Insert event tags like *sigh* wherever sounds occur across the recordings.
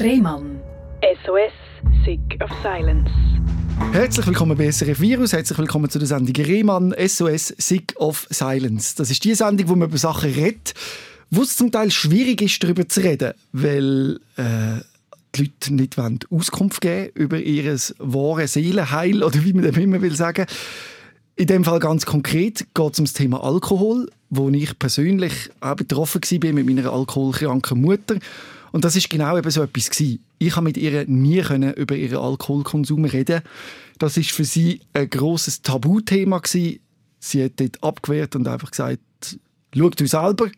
Rehmann. SOS, Sick of Silence. Herzlich willkommen bei SRF Virus, herzlich willkommen zu der Sendung Rehmann SOS Sick of Silence. Das ist die Sendung, wo man über Sachen redet, wo es zum Teil schwierig ist, darüber zu reden, weil äh, die Leute nicht wollen Auskunft geben über ihr wahres Seelenheil oder wie man dem immer will sagen. In dem Fall ganz konkret geht es um das Thema Alkohol, wo ich persönlich auch betroffen war mit meiner alkoholkranken Mutter. Und das ist genau eben so etwas gewesen. Ich habe mit ihr nie können über ihren Alkoholkonsum reden. Das ist für sie ein großes Tabuthema gewesen. Sie hat dort abgewehrt und einfach gesagt, schau du selber,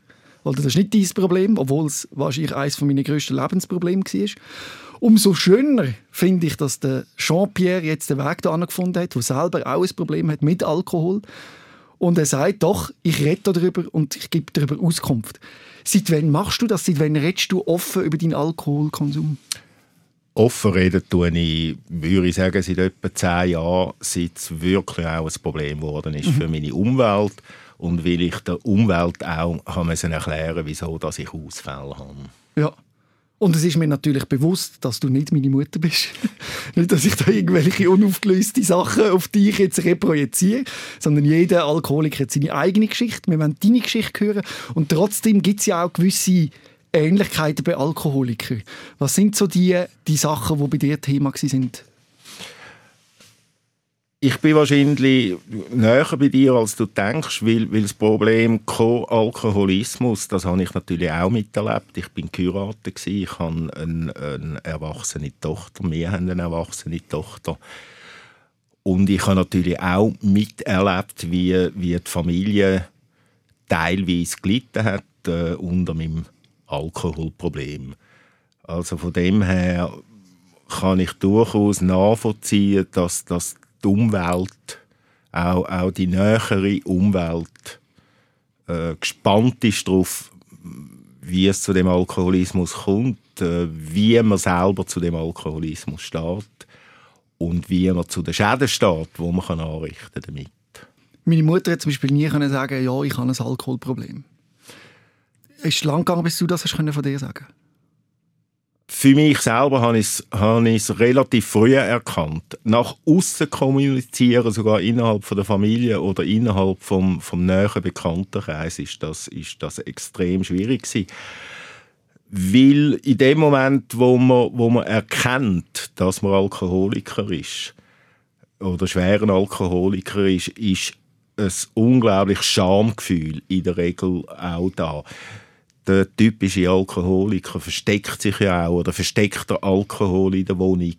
weil das ist nicht dein Problem, obwohl es wahrscheinlich eines meiner grössten Lebensprobleme war. Umso schöner finde ich, dass der Jean-Pierre jetzt den Weg da gefunden hat, der selber auch ein Problem hat mit Alkohol. Und er sagt, doch, ich rede darüber und ich gebe darüber Auskunft. Seit wann machst du das? Seit wann redest du offen über deinen Alkoholkonsum? Offen reden tue ich, würde ich sagen, seit etwa zehn Jahren, seit es wirklich auch ein Problem geworden ist mhm. für meine Umwelt und weil ich der Umwelt auch haben erklären wieso dass ich Ausfälle habe. Ja. Und es ist mir natürlich bewusst, dass du nicht meine Mutter bist. *laughs* nicht, dass ich da irgendwelche unaufgelöste Sachen auf dich jetzt reprojiziere, sondern jeder Alkoholiker hat seine eigene Geschichte. Wir wollen deine Geschichte hören. Und trotzdem gibt es ja auch gewisse Ähnlichkeiten bei Alkoholikern. Was sind so die, die Sachen, die bei dir Thema sind? Ich bin wahrscheinlich näher bei dir, als du denkst, weil, weil das Problem Co-Alkoholismus, das habe ich natürlich auch miterlebt. Ich bin geheiratet, ich habe eine, eine erwachsene Tochter, wir haben eine erwachsene Tochter. Und ich habe natürlich auch miterlebt, wie, wie die Familie teilweise gelitten hat äh, unter meinem Alkoholproblem. Also von dem her kann ich durchaus nachvollziehen, dass, dass die Umwelt, auch, auch die nähere Umwelt, äh, gespannt ist darauf, wie es zu dem Alkoholismus kommt, äh, wie man selber zu dem Alkoholismus steht und wie man zu den Schäden steht, die man kann anrichten damit. Meine Mutter hat zum Beispiel nie können sagen, ja, ich habe ein Alkoholproblem. Es ist lang gegangen, bis du das hast von dir sagen für mich selber habe ich es, habe ich es relativ früh erkannt. Nach außen kommunizieren, sogar innerhalb von der Familie oder innerhalb vom, vom näheren Bekanntenkreis, ist das, ist das extrem schwierig gewesen. Weil in dem Moment, wo man, wo man erkennt, dass man Alkoholiker ist, oder schweren Alkoholiker ist, ist ein unglaubliches Schamgefühl in der Regel auch da der typische Alkoholiker versteckt sich ja auch oder versteckt der Alkohol in der Wohnung,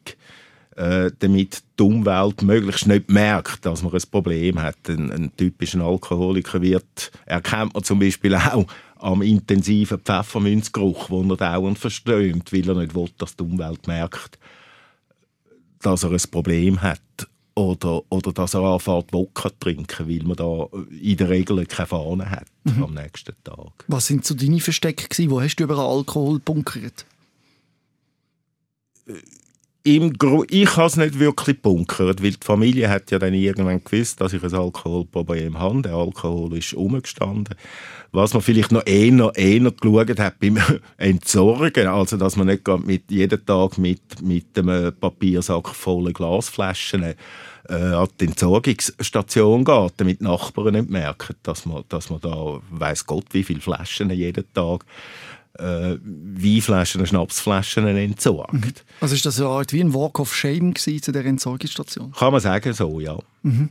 äh, damit die Umwelt möglichst nicht merkt, dass man ein Problem hat. Ein, ein typischer Alkoholiker wird, erkennt man zum Beispiel auch am intensiven Pfefferminzgeruch, den er dauernd verströmt, weil er nicht will, dass die Umwelt merkt, dass er ein Problem hat oder, oder dass er anfängt, Wodka zu trinken, weil man da in der Regel keine Fahne hat mhm. am nächsten Tag. Was sind so deine Verstecke gewesen? Wo hast du über Alkohol bunkert? Im Gru ich habe es nicht wirklich bunkert, weil die Familie hat ja dann irgendwann gewusst, dass ich ein Alkoholproblem habe. Der Alkohol ist umgestanden. Was man vielleicht noch eher, eher geschaut hat beim *laughs* Entsorgen, also dass man nicht mit, jeden Tag mit, mit einem Papiersack voller Glasflaschen äh, an die Entsorgungsstation geht, damit die Nachbarn nicht merken, dass man, dass man da, weiß Gott, wie viele Flaschen jeden Tag äh, Weinflaschen, Schnapsflaschen entsorgt. Mhm. Also ist das eine Art wie ein Walk of Shame zu der Entsorgungsstation? Kann man sagen, so, ja. Mhm.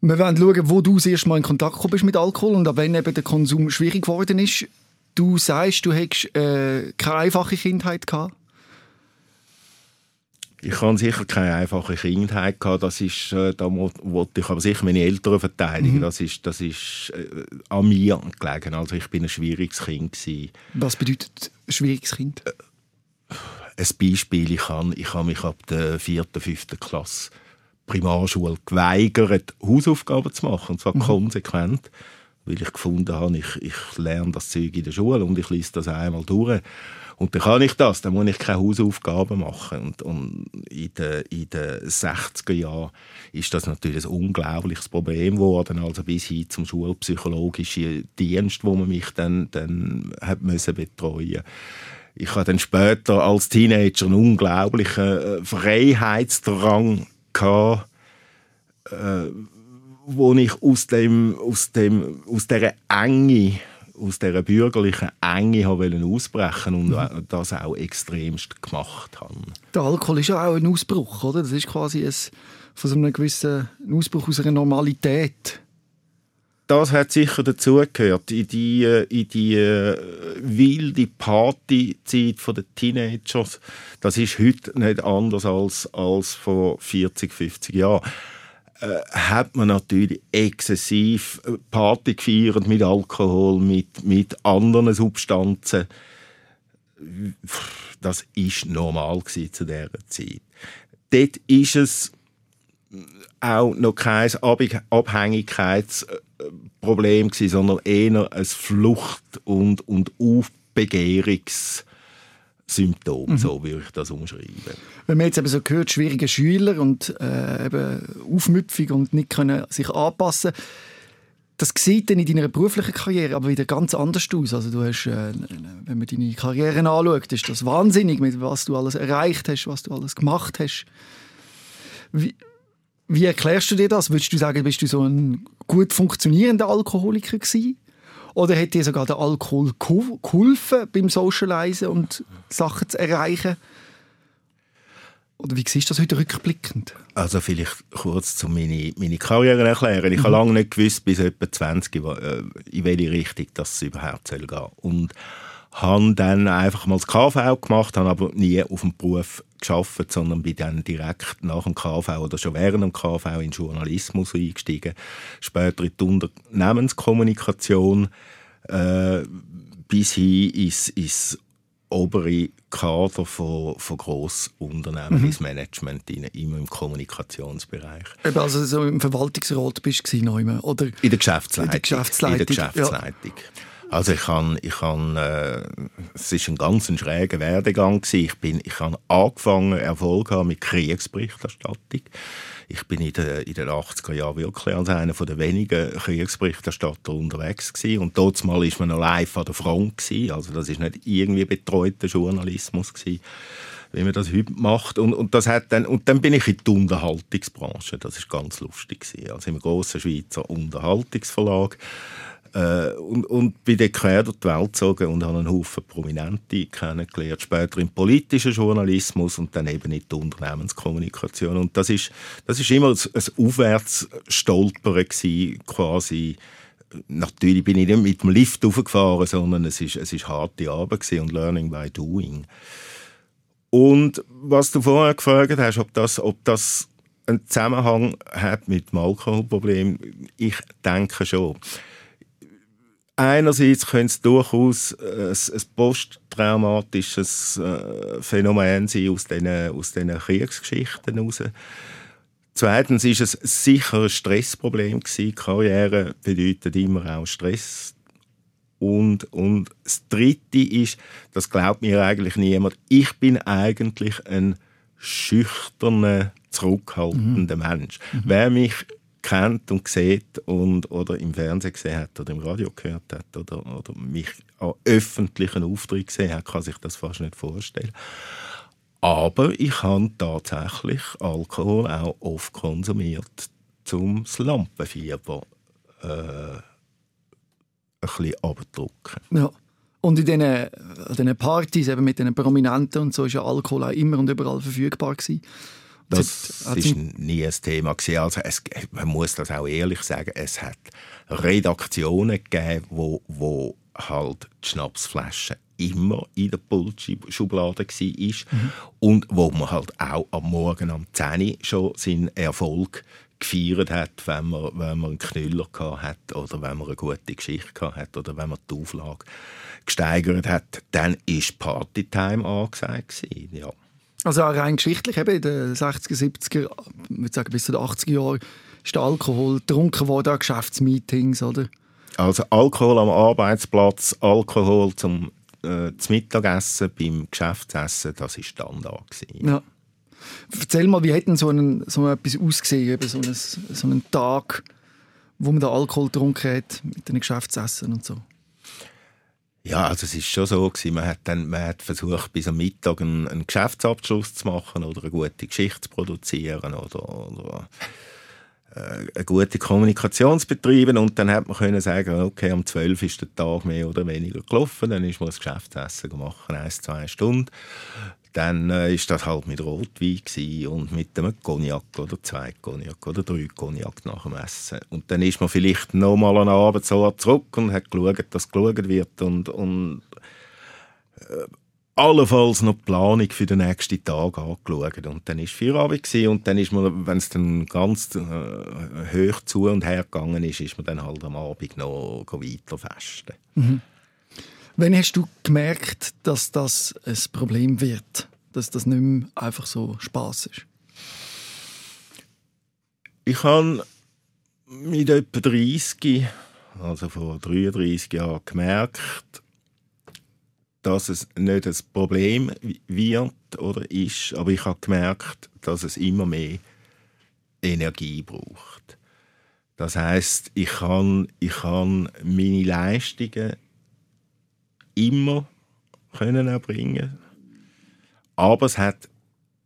Wir wollen schauen, wo du das erste Mal in Kontakt gekommen bist mit Alkohol und wenn eben der Konsum schwierig geworden ist. Du sagst, du hättest äh, keine einfache Kindheit gehabt. Ich habe sicher keine einfache Kindheit gehabt. Das ist, äh, da wollte ich aber sicher meine Eltern verteidigen. Mhm. Das ist, das ist äh, an mir gelegen. Also ich bin ein schwieriges Kind gewesen. Was bedeutet schwieriges Kind? Äh, ein Beispiel: Ich habe, ich habe mich ab der vierten, fünften Klasse Primarschule geweigert, Hausaufgaben zu machen, und zwar mhm. konsequent, weil ich gefunden habe, ich, ich lerne das Zeug in der Schule und ich lese das einmal durch. Und dann kann ich das, dann muss ich keine Hausaufgaben machen. Und, und in, den, in den 60er Jahren ist das natürlich ein unglaubliches Problem geworden, also bis hin zum schulpsychologischen Dienst, wo man mich dann, dann hat müssen betreuen. Ich habe dann später als Teenager einen unglaublichen äh, Freiheitsdrang gehabt, äh, wo ich aus dem aus dem aus der Enge aus dieser bürgerlichen Enge ausbrechen und mhm. das auch extremst gemacht habe. Der Alkohol ist ja auch ein Ausbruch, oder? Das ist quasi ein, von so einem gewissen Ausbruch aus einer Normalität. Das hat sicher dazugehört, in die, in die äh, wilde Partyzeit der Teenagers. Das ist heute nicht anders als, als vor 40, 50 Jahren äh, hat man natürlich exzessiv äh, Party gefeiert mit Alkohol, mit, mit anderen Substanzen. Das ist normal zu dieser Zeit. Dort ist es auch noch kein Abhängigkeitsproblem sondern eher ein Flucht- und, und Aufbegehrungs- Symptom, mhm. so würde ich das umschreiben. Wenn man jetzt eben so hört, schwierige Schüler und äh, eben aufmüpfig und nicht können sich anpassen das sieht dann in deiner beruflichen Karriere aber wieder ganz anders aus. Also du hast, äh, wenn man deine Karriere anschaut, ist das wahnsinnig, mit was du alles erreicht hast, was du alles gemacht hast. Wie, wie erklärst du dir das? Würdest du sagen, bist du so ein gut funktionierender Alkoholiker gewesen? Oder hat dir sogar der Alkohol geholfen beim Socialisen und Sachen zu erreichen? Oder wie siehst du das heute rückblickend? Also vielleicht kurz zu meine, meine Karriere erklären. Ich mhm. habe lange nicht gewusst, bis etwa 20, äh, in welche Richtung das überhaupt soll gehen. Und habe dann einfach mal das KV gemacht, habe aber nie auf dem Beruf geschafft, sondern bin dann direkt nach dem KV oder schon während dem KV in Journalismus eingestiegen, später in die Unternehmenskommunikation, äh, bis hin ins, ins obere Kader von, von Grossunternehmen, mhm. ins Management, in, immer im Kommunikationsbereich. Eben also so im Verwaltungsrat bist du noch oder? In der Geschäftsleitung. In der Geschäftsleitung. In der Geschäftsleitung. Ja. Also ich kann, ich kann, äh, es ist ein ganz ein schräger Werdegang gewesen. Ich bin, ich habe angefangen Erfolg haben mit Kriegsberichterstattung. Ich bin in den, in den 80er Jahren wirklich als einer der wenigen Kriegsberichterstatter unterwegs gewesen. Und dort mal ist man noch live an der Front gewesen. Also das ist nicht irgendwie betreuter Journalismus gewesen wie man das heute macht. Und, und, das hat dann, und dann bin ich in die Unterhaltungsbranche. Das ist ganz lustig. Gewesen. Also im grossen Schweizer Unterhaltungsverlag äh, und, und bin dann quer durch die Welt gezogen und habe einen Haufen Prominente kennengelernt. Später im politischen Journalismus und dann eben in der Unternehmenskommunikation. Und das ist, das ist immer ein, Aufwärtsstolpern quasi natürlich bin ich nicht mit dem Lift aufgefahren, sondern es ist, es ist harte Arbeit und Learning by Doing. Und was du vorher gefragt hast, ob das, ob das einen Zusammenhang hat mit dem Alkoholproblem, ich denke schon. Einerseits könnte es durchaus äh, ein, posttraumatisches äh, Phänomen sein aus diesen, aus diesen Kriegsgeschichten heraus. Zweitens ist es sicher ein Stressproblem gewesen. Karriere bedeutet immer auch Stress. Und, und das Dritte ist, das glaubt mir eigentlich niemand, ich bin eigentlich ein schüchterner, zurückhaltender mhm. Mensch. Mhm. Wer mich kennt und sieht und, oder im Fernsehen gesehen hat oder im Radio gehört hat oder, oder mich an öffentlichen Auftritten gesehen hat, kann sich das fast nicht vorstellen. Aber ich habe tatsächlich Alkohol auch oft konsumiert, um das Lampenfieber äh, ein bisschen abzudrücken. Ja. Und in diesen, Partys eben mit den Prominenten und so war ja Alkohol auch immer und überall verfügbar gewesen. Das war nie ein Thema gewesen. Also es, man muss das auch ehrlich sagen. Es hat Redaktionen gegeben, wo, wo halt die Schnapsflaschen immer in der Pultschublade war mhm. und wo man halt auch am Morgen am 10 Uhr schon seinen Erfolg gefeiert hat, wenn man, wenn man einen Knüller hat oder wenn man eine gute Geschichte hat oder wenn man die Auflage gesteigert hat, dann ist Partytime angesagt gewesen, ja. Also auch rein geschichtlich, eben in den 60er, 70er, ich würde sagen bis zu den 80er Jahren, ist der Alkohol getrunken worden an Geschäftsmeetings, oder? Also Alkohol am Arbeitsplatz, Alkohol zum, äh, zum Mittagessen, beim Geschäftsessen, das war Standard. Gewesen. Ja. Erzähl mal, wie hat denn so, ein, so etwas ausgesehen, eben so, ein, so einen Tag, wo man den Alkohol getrunken hat mit den Geschäftsessen und so? Ja, also es ist schon so gewesen. Man hat dann, man hat versucht, bis am Mittag einen, einen Geschäftsabschluss zu machen oder eine gute Geschichte zu produzieren oder, oder eine gute Kommunikation zu betreiben und dann hat man können sagen, okay, um 12 ist der Tag mehr oder weniger gelaufen, dann ist man das Geschäftsessen gemacht, ein, zwei Stunden. Dann äh, das halt mit Rotwein und mit einem Cognac oder zwei Cognac oder drei Cognac nach dem Essen. Und dann ist man vielleicht noch mal an Abend so zurück und hat geschaut, dass geschaut wird und, und äh, allenfalls noch die Planung für den nächsten Tag angeschaut. Und dann war Feierabend und dann ist man, wenn es dann ganz äh, hoch zu und her gegangen ist, ist man dann halt am Abend noch weiter festen. Mhm. Wann hast du gemerkt, dass das ein Problem wird? Dass das nicht mehr einfach so Spaß ist? Ich habe mit etwa 30, also vor 33 Jahren, gemerkt, dass es nicht ein Problem wird oder ist, aber ich habe gemerkt, dass es immer mehr Energie braucht. Das heißt, ich kann, ich kann meine Leistungen immer können erbringen, aber es hat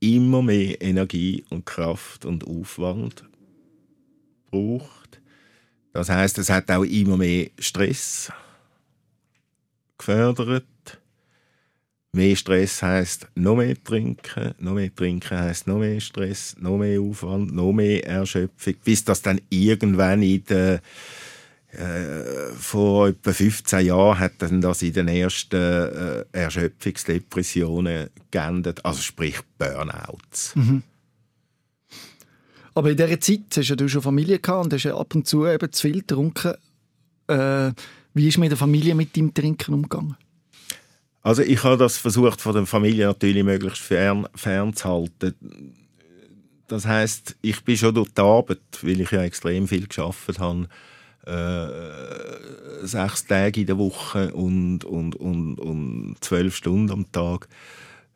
immer mehr Energie und Kraft und Aufwand braucht. Das heißt, es hat auch immer mehr Stress gefördert Mehr Stress heißt noch mehr trinken, noch mehr trinken heißt noch mehr Stress, noch mehr Aufwand, noch mehr Erschöpfung, bis das dann irgendwann in der äh, vor etwa 15 Jahren hat dann das in den ersten äh, Erschöpfungsdepressionen geendet, also sprich Burnouts. Mhm. Aber in dieser Zeit hast du schon Familie gehabt und hast ja ab und zu eben zu viel getrunken. Äh, wie ist mit der Familie mit dem Trinken umgegangen? Also ich habe das versucht von der Familie natürlich möglichst fern, fernzuhalten. Das heißt, ich bin schon durch die Arbeit, weil ich ja extrem viel geschafft habe, äh, sechs Tage in der Woche und, und, und, und zwölf Stunden am Tag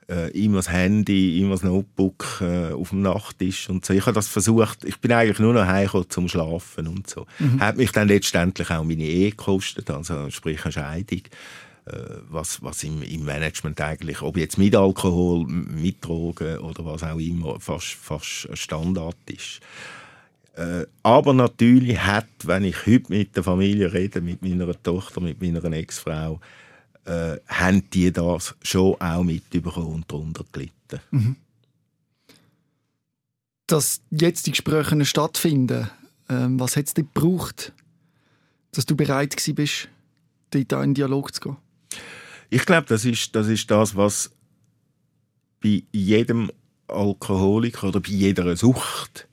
äh, immer das Handy, immer das Notebook äh, auf dem Nachttisch und so. Ich habe das versucht, ich bin eigentlich nur noch heimgekommen zum Schlafen und so. Mhm. Hat mich dann letztendlich auch meine Ehe gekostet, also sprich eine Scheidung. Äh, was, was im, im Management eigentlich, ob jetzt mit Alkohol, mit Drogen oder was auch immer, fast, fast Standard ist. Äh, aber natürlich hat, wenn ich heute mit der Familie rede, mit meiner Tochter, mit meiner Ex-Frau, äh, haben die das schon auch mitbekommen und darunter gelitten. Mhm. Dass jetzt die Gespräche stattfinden, ähm, was hat es dir gebraucht, dass du bereit bist, dort in Dialog zu gehen? Ich glaube, das ist, das ist das, was bei jedem Alkoholiker oder bei jeder Sucht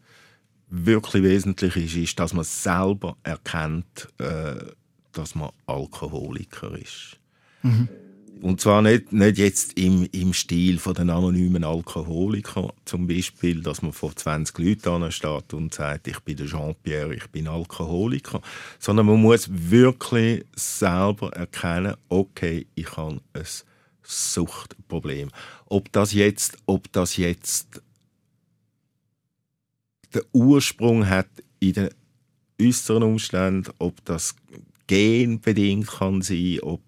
wirklich wesentlich ist, ist, dass man selber erkennt, äh, dass man Alkoholiker ist. Mhm. Und zwar nicht, nicht jetzt im, im Stil von den anonymen Alkoholikern, zum Beispiel, dass man vor 20 Leuten steht und sagt, ich bin der Jean-Pierre, ich bin Alkoholiker, sondern man muss wirklich selber erkennen, okay, ich habe ein Suchtproblem. Ob das jetzt, ob das jetzt den Ursprung hat in den äußeren Umständen, ob das genbedingt kann sein, ob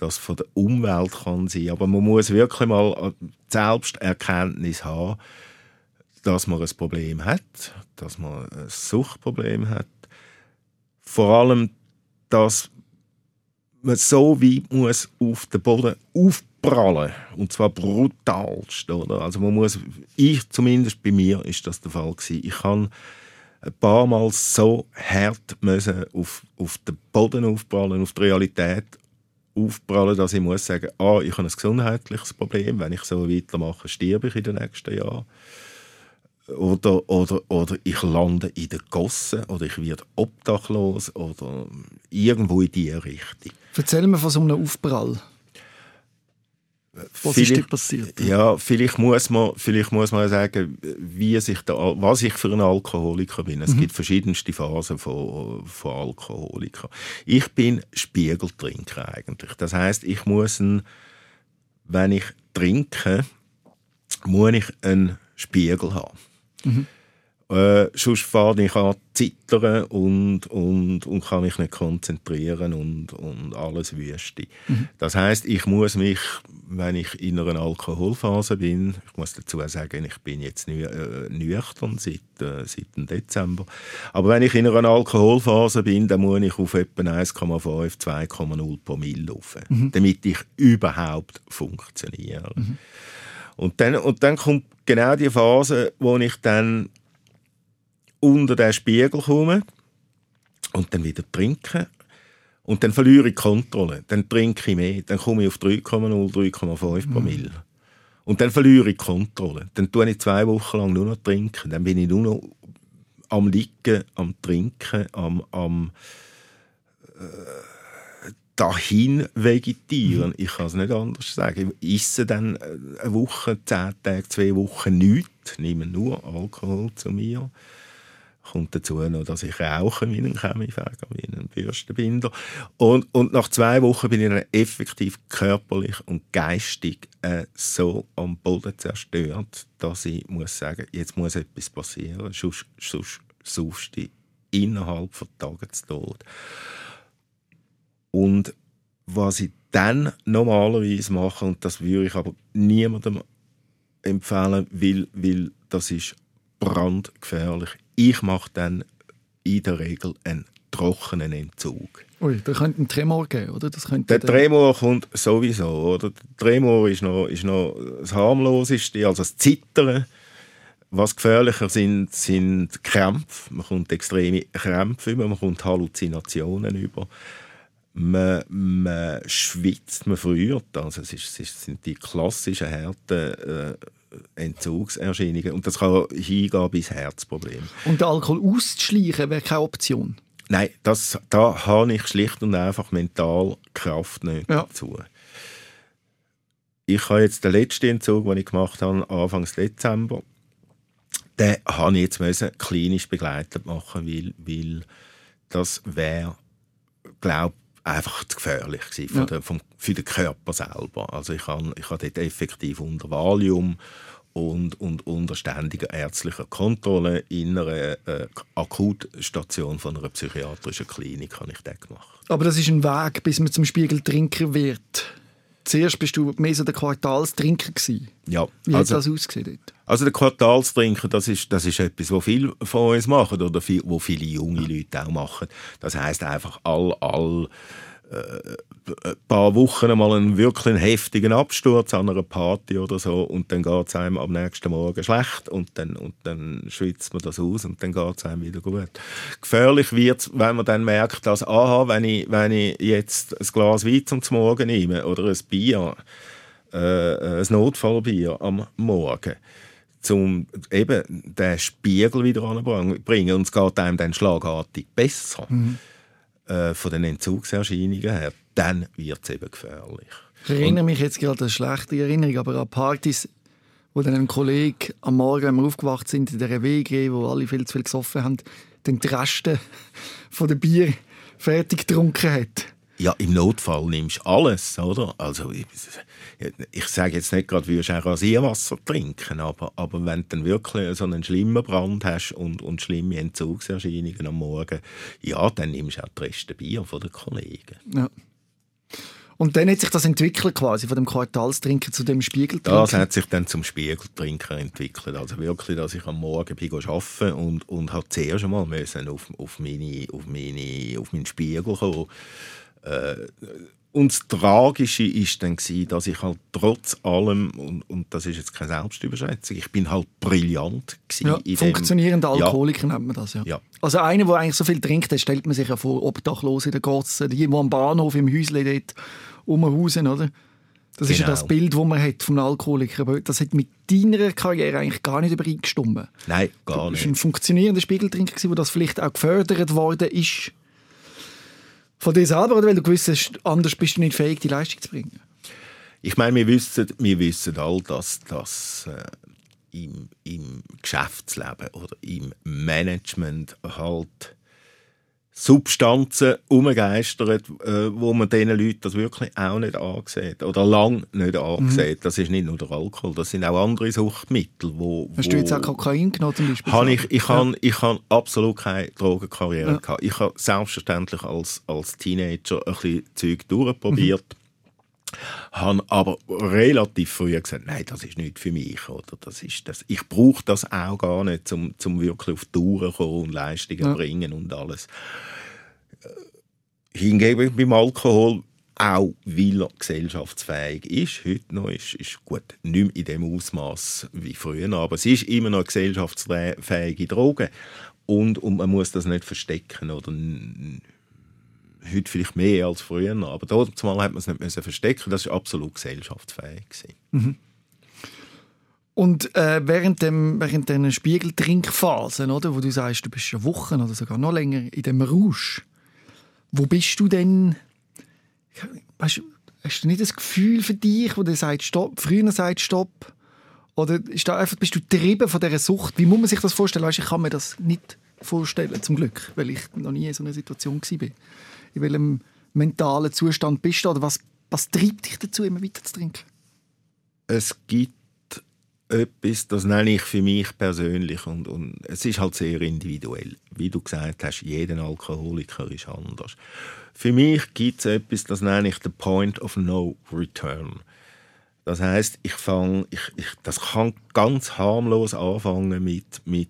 das von der Umwelt kann sein. Aber man muss wirklich mal Selbsterkenntnis haben, dass man ein Problem hat, dass man ein Suchtproblem hat. Vor allem, dass man so weit muss auf den Boden aufprallen und zwar brutalst, oder? Also man muss, ich zumindest bei mir ist das der Fall gewesen. Ich kann ein paar Mal so hart müssen auf, auf den Boden aufprallen, auf die Realität aufprallen, dass ich muss sagen, ah, ich habe ein gesundheitliches Problem, wenn ich so weitermache, sterbe ich in den nächsten Jahren. Oder, oder, oder ich lande in der Gosse oder ich werde obdachlos oder irgendwo in diese Richtung. Erzähl mir von so einem Aufprall. Was ist dir passiert? Ja, vielleicht muss man, vielleicht muss man sagen, wie sich der, was ich für ein Alkoholiker bin. Es mhm. gibt verschiedenste Phasen von, von Alkoholikern. Ich bin Spiegeltrinker eigentlich. Das heißt, ich muss ein, wenn ich trinke, muss ich einen Spiegel haben. Mhm. Äh, sonst fange ich an zu zittern und, und, und kann mich nicht konzentrieren und, und alles wüste. Mhm. Das heißt, ich muss mich, wenn ich in einer Alkoholphase bin, ich muss dazu sagen, ich bin jetzt nü äh, nüchtern seit, äh, seit dem Dezember, aber wenn ich in einer Alkoholphase bin, dann muss ich auf etwa 1,5, 2,0 Promille rauf, mhm. damit ich überhaupt funktioniere. Mhm. Und, dann, und dann kommt genau die Phase, wo ich dann unter den Spiegel komme und dann wieder trinke und dann verliere ich die Kontrolle. Dann trinke ich mehr. Dann komme ich auf 3,0, 3,5 mhm. Promille. Und dann verliere ich die Kontrolle. Dann tue ich zwei Wochen lang nur noch trinken. Dann bin ich nur noch am Liegen, am Trinken, am, am äh, dahin vegetieren. Mhm. Ich kann es nicht anders sagen. Ich esse dann eine Woche, zehn Tage, zwei Wochen nichts, nehme nur Alkohol zu mir kommt dazu noch, dass ich rauche wie ein Chemiefäger, wie ein Bürstenbinder. Und, und nach zwei Wochen bin ich effektiv körperlich und geistig äh, so am Boden zerstört, dass ich muss sagen, jetzt muss etwas passieren, sonst, sonst du innerhalb von Tagen zu Tod. Und was ich dann normalerweise mache, und das würde ich aber niemandem empfehlen, weil, weil das ist brandgefährlich. Ich mache dann in der Regel einen trockenen Entzug. Ui, da könnte ein Tremor geben, oder? Das könnte der Tremor kommt sowieso, oder? Der Tremor ist noch, ist noch das harmloseste, also das Zittern. Was gefährlicher sind, sind Krämpfe. Man kommt extreme Krämpfe über, man kommt Halluzinationen über. Man, man schwitzt, man friert. Also es, ist, es sind die klassischen Härten, äh, Entzugserscheinungen. Und das kann hingehen bis Herzprobleme. Und den Alkohol auszuschleichen wäre keine Option? Nein, das, da habe ich schlicht und einfach mental Kraft nicht ja. dazu. Ich habe jetzt den letzten Entzug, den ich gemacht habe, Anfang Dezember, den habe ich jetzt müssen klinisch begleitet machen, weil, weil das wäre, glaube einfach zu gefährlich gewesen ja. für, den, für den Körper selber. Also ich habe ich dort effektiv unter Valium und, und unter ständiger ärztlicher Kontrolle in einer äh, Akutstation von einer psychiatrischen Klinik habe ich das gemacht. Aber das ist ein Weg, bis man zum Spiegeltrinker wird. Zuerst bist du mehr so der Quartalstrinker gewesen. Ja. Wie also, hat das ausgesehen dort? Also der Quartalstrinker, das ist, das ist etwas, was viele von uns machen oder viel, wo viele junge Leute auch machen. Das heißt einfach all, all ein paar Wochen mal einen wirklich heftigen Absturz an einer Party oder so und dann geht es einem am nächsten Morgen schlecht und dann, und dann schwitzt man das aus und dann geht es einem wieder gut. Gefährlich wird es, wenn man dann merkt, dass, aha, wenn ich, wenn ich jetzt ein Glas Wein zum Morgen nehme oder ein Bier, äh, ein Notfallbier am Morgen, um eben den Spiegel wieder anzubringen und es geht einem dann schlagartig besser. Mhm äh, von den Entzugserscheinungen her, dann wird es eben gefährlich. Ich erinnere mich jetzt gerade an eine schlechte Erinnerung, aber an Partys, wo dann ein Kollege am Morgen, wenn wir aufgewacht sind, in der WG, wo alle viel zu viel gesoffen haben, den Reste von dem Bier fertig getrunken hat. Ja, im Notfall nimmst du alles, oder? Also ich, ich sage jetzt nicht gerade, würdest du auch Rasierwasser trinken, aber, aber wenn du dann wirklich so einen schlimmen Brand hast und, und schlimme Entzugserscheinungen am Morgen, ja, dann nimmst du auch die Reste Bier von den Kollegen. Ja. Und dann hat sich das entwickelt quasi, von dem Quartalstrinker zu dem Spiegeltrinker? Das hat sich dann zum Spiegeltrinker entwickelt. Also wirklich, dass ich am Morgen bin arbeiten und, und zuerst einmal müssen auf, auf, meine, auf, meine, auf meinen Spiegel kommen äh, und das Tragische ist dann gewesen, dass ich halt trotz allem, und, und das ist jetzt keine Selbstüberschätzung, ich bin halt brillant gewesen. Ja, funktionierender Alkoholiker ja. nennt man das, ja. ja. Also einer, der eigentlich so viel trinkt, den stellt man sich ja vor, obdachlos in der Gotze, die, die am Bahnhof im Häuschen dort rumhausen, oder? Das genau. ist ja das genau. Bild, das man hat vom Alkoholiker. Aber das hat mit deiner Karriere eigentlich gar nicht übereingestimmt. Nein, gar nicht. Du bist ein funktionierender Spiegeltrinker, wo das vielleicht auch gefördert worden ist von dir selber oder weil du gewusst hast, anders bist du nicht fähig, die Leistung zu bringen? Ich meine, wir wissen, wir wissen all, dass, dass äh, im, im Geschäftsleben oder im Management halt Substanzen umgeistert, äh, wo man diesen Leuten das wirklich auch nicht angesehen oder lang nicht angesehen. Mhm. Das ist nicht nur der Alkohol, das sind auch andere Suchtmittel. Wo, Hast wo, du jetzt auch Kokain genommen zum Beispiel? Habe ich, ich, ja. habe, ich habe absolut keine Drogenkarriere ja. gehabt. Ich habe selbstverständlich als, als Teenager ein bisschen Zeug durchprobiert. Mhm habe aber relativ früh gesagt, nein, das ist nicht für mich. Oder? Das ist das. Ich brauche das auch gar nicht, um, um wirklich auf Touren zu kommen und Leistungen ja. bringen und alles. Äh, hingegen beim Alkohol, auch weil er gesellschaftsfähig ist, heute noch ist, ist gut, nicht mehr in dem Ausmaß wie früher, aber es ist immer noch eine gesellschaftsfähige Droge und, und man muss das nicht verstecken oder heute vielleicht mehr als früher, aber damals hat man es nicht müssen verstecken. Das war absolut gesellschaftsfähig. Mhm. Und äh, während, dem, während dieser Spiegeltrinkphasen, oder, wo du sagst, du bist schon Wochen oder sogar noch länger in dem Rausch, wo bist du denn, weißt, hast du nicht das Gefühl für dich, wo du sagst, stopp, früher sagst, stopp, oder ist da einfach, bist du getrieben von dieser Sucht? Wie muss man sich das vorstellen? Weißt, ich kann mir das nicht vorstellen, zum Glück, weil ich noch nie in so einer Situation war in welchem mentalen Zustand bist du oder was, was treibt dich dazu, immer weiter zu trinken? Es gibt etwas, das nenne ich für mich persönlich und, und es ist halt sehr individuell. Wie du gesagt hast, jeder Alkoholiker ist anders. Für mich gibt es etwas, das nenne ich the point of no return. Das heißt, ich fange, ich, ich, das kann ganz harmlos anfangen mit, mit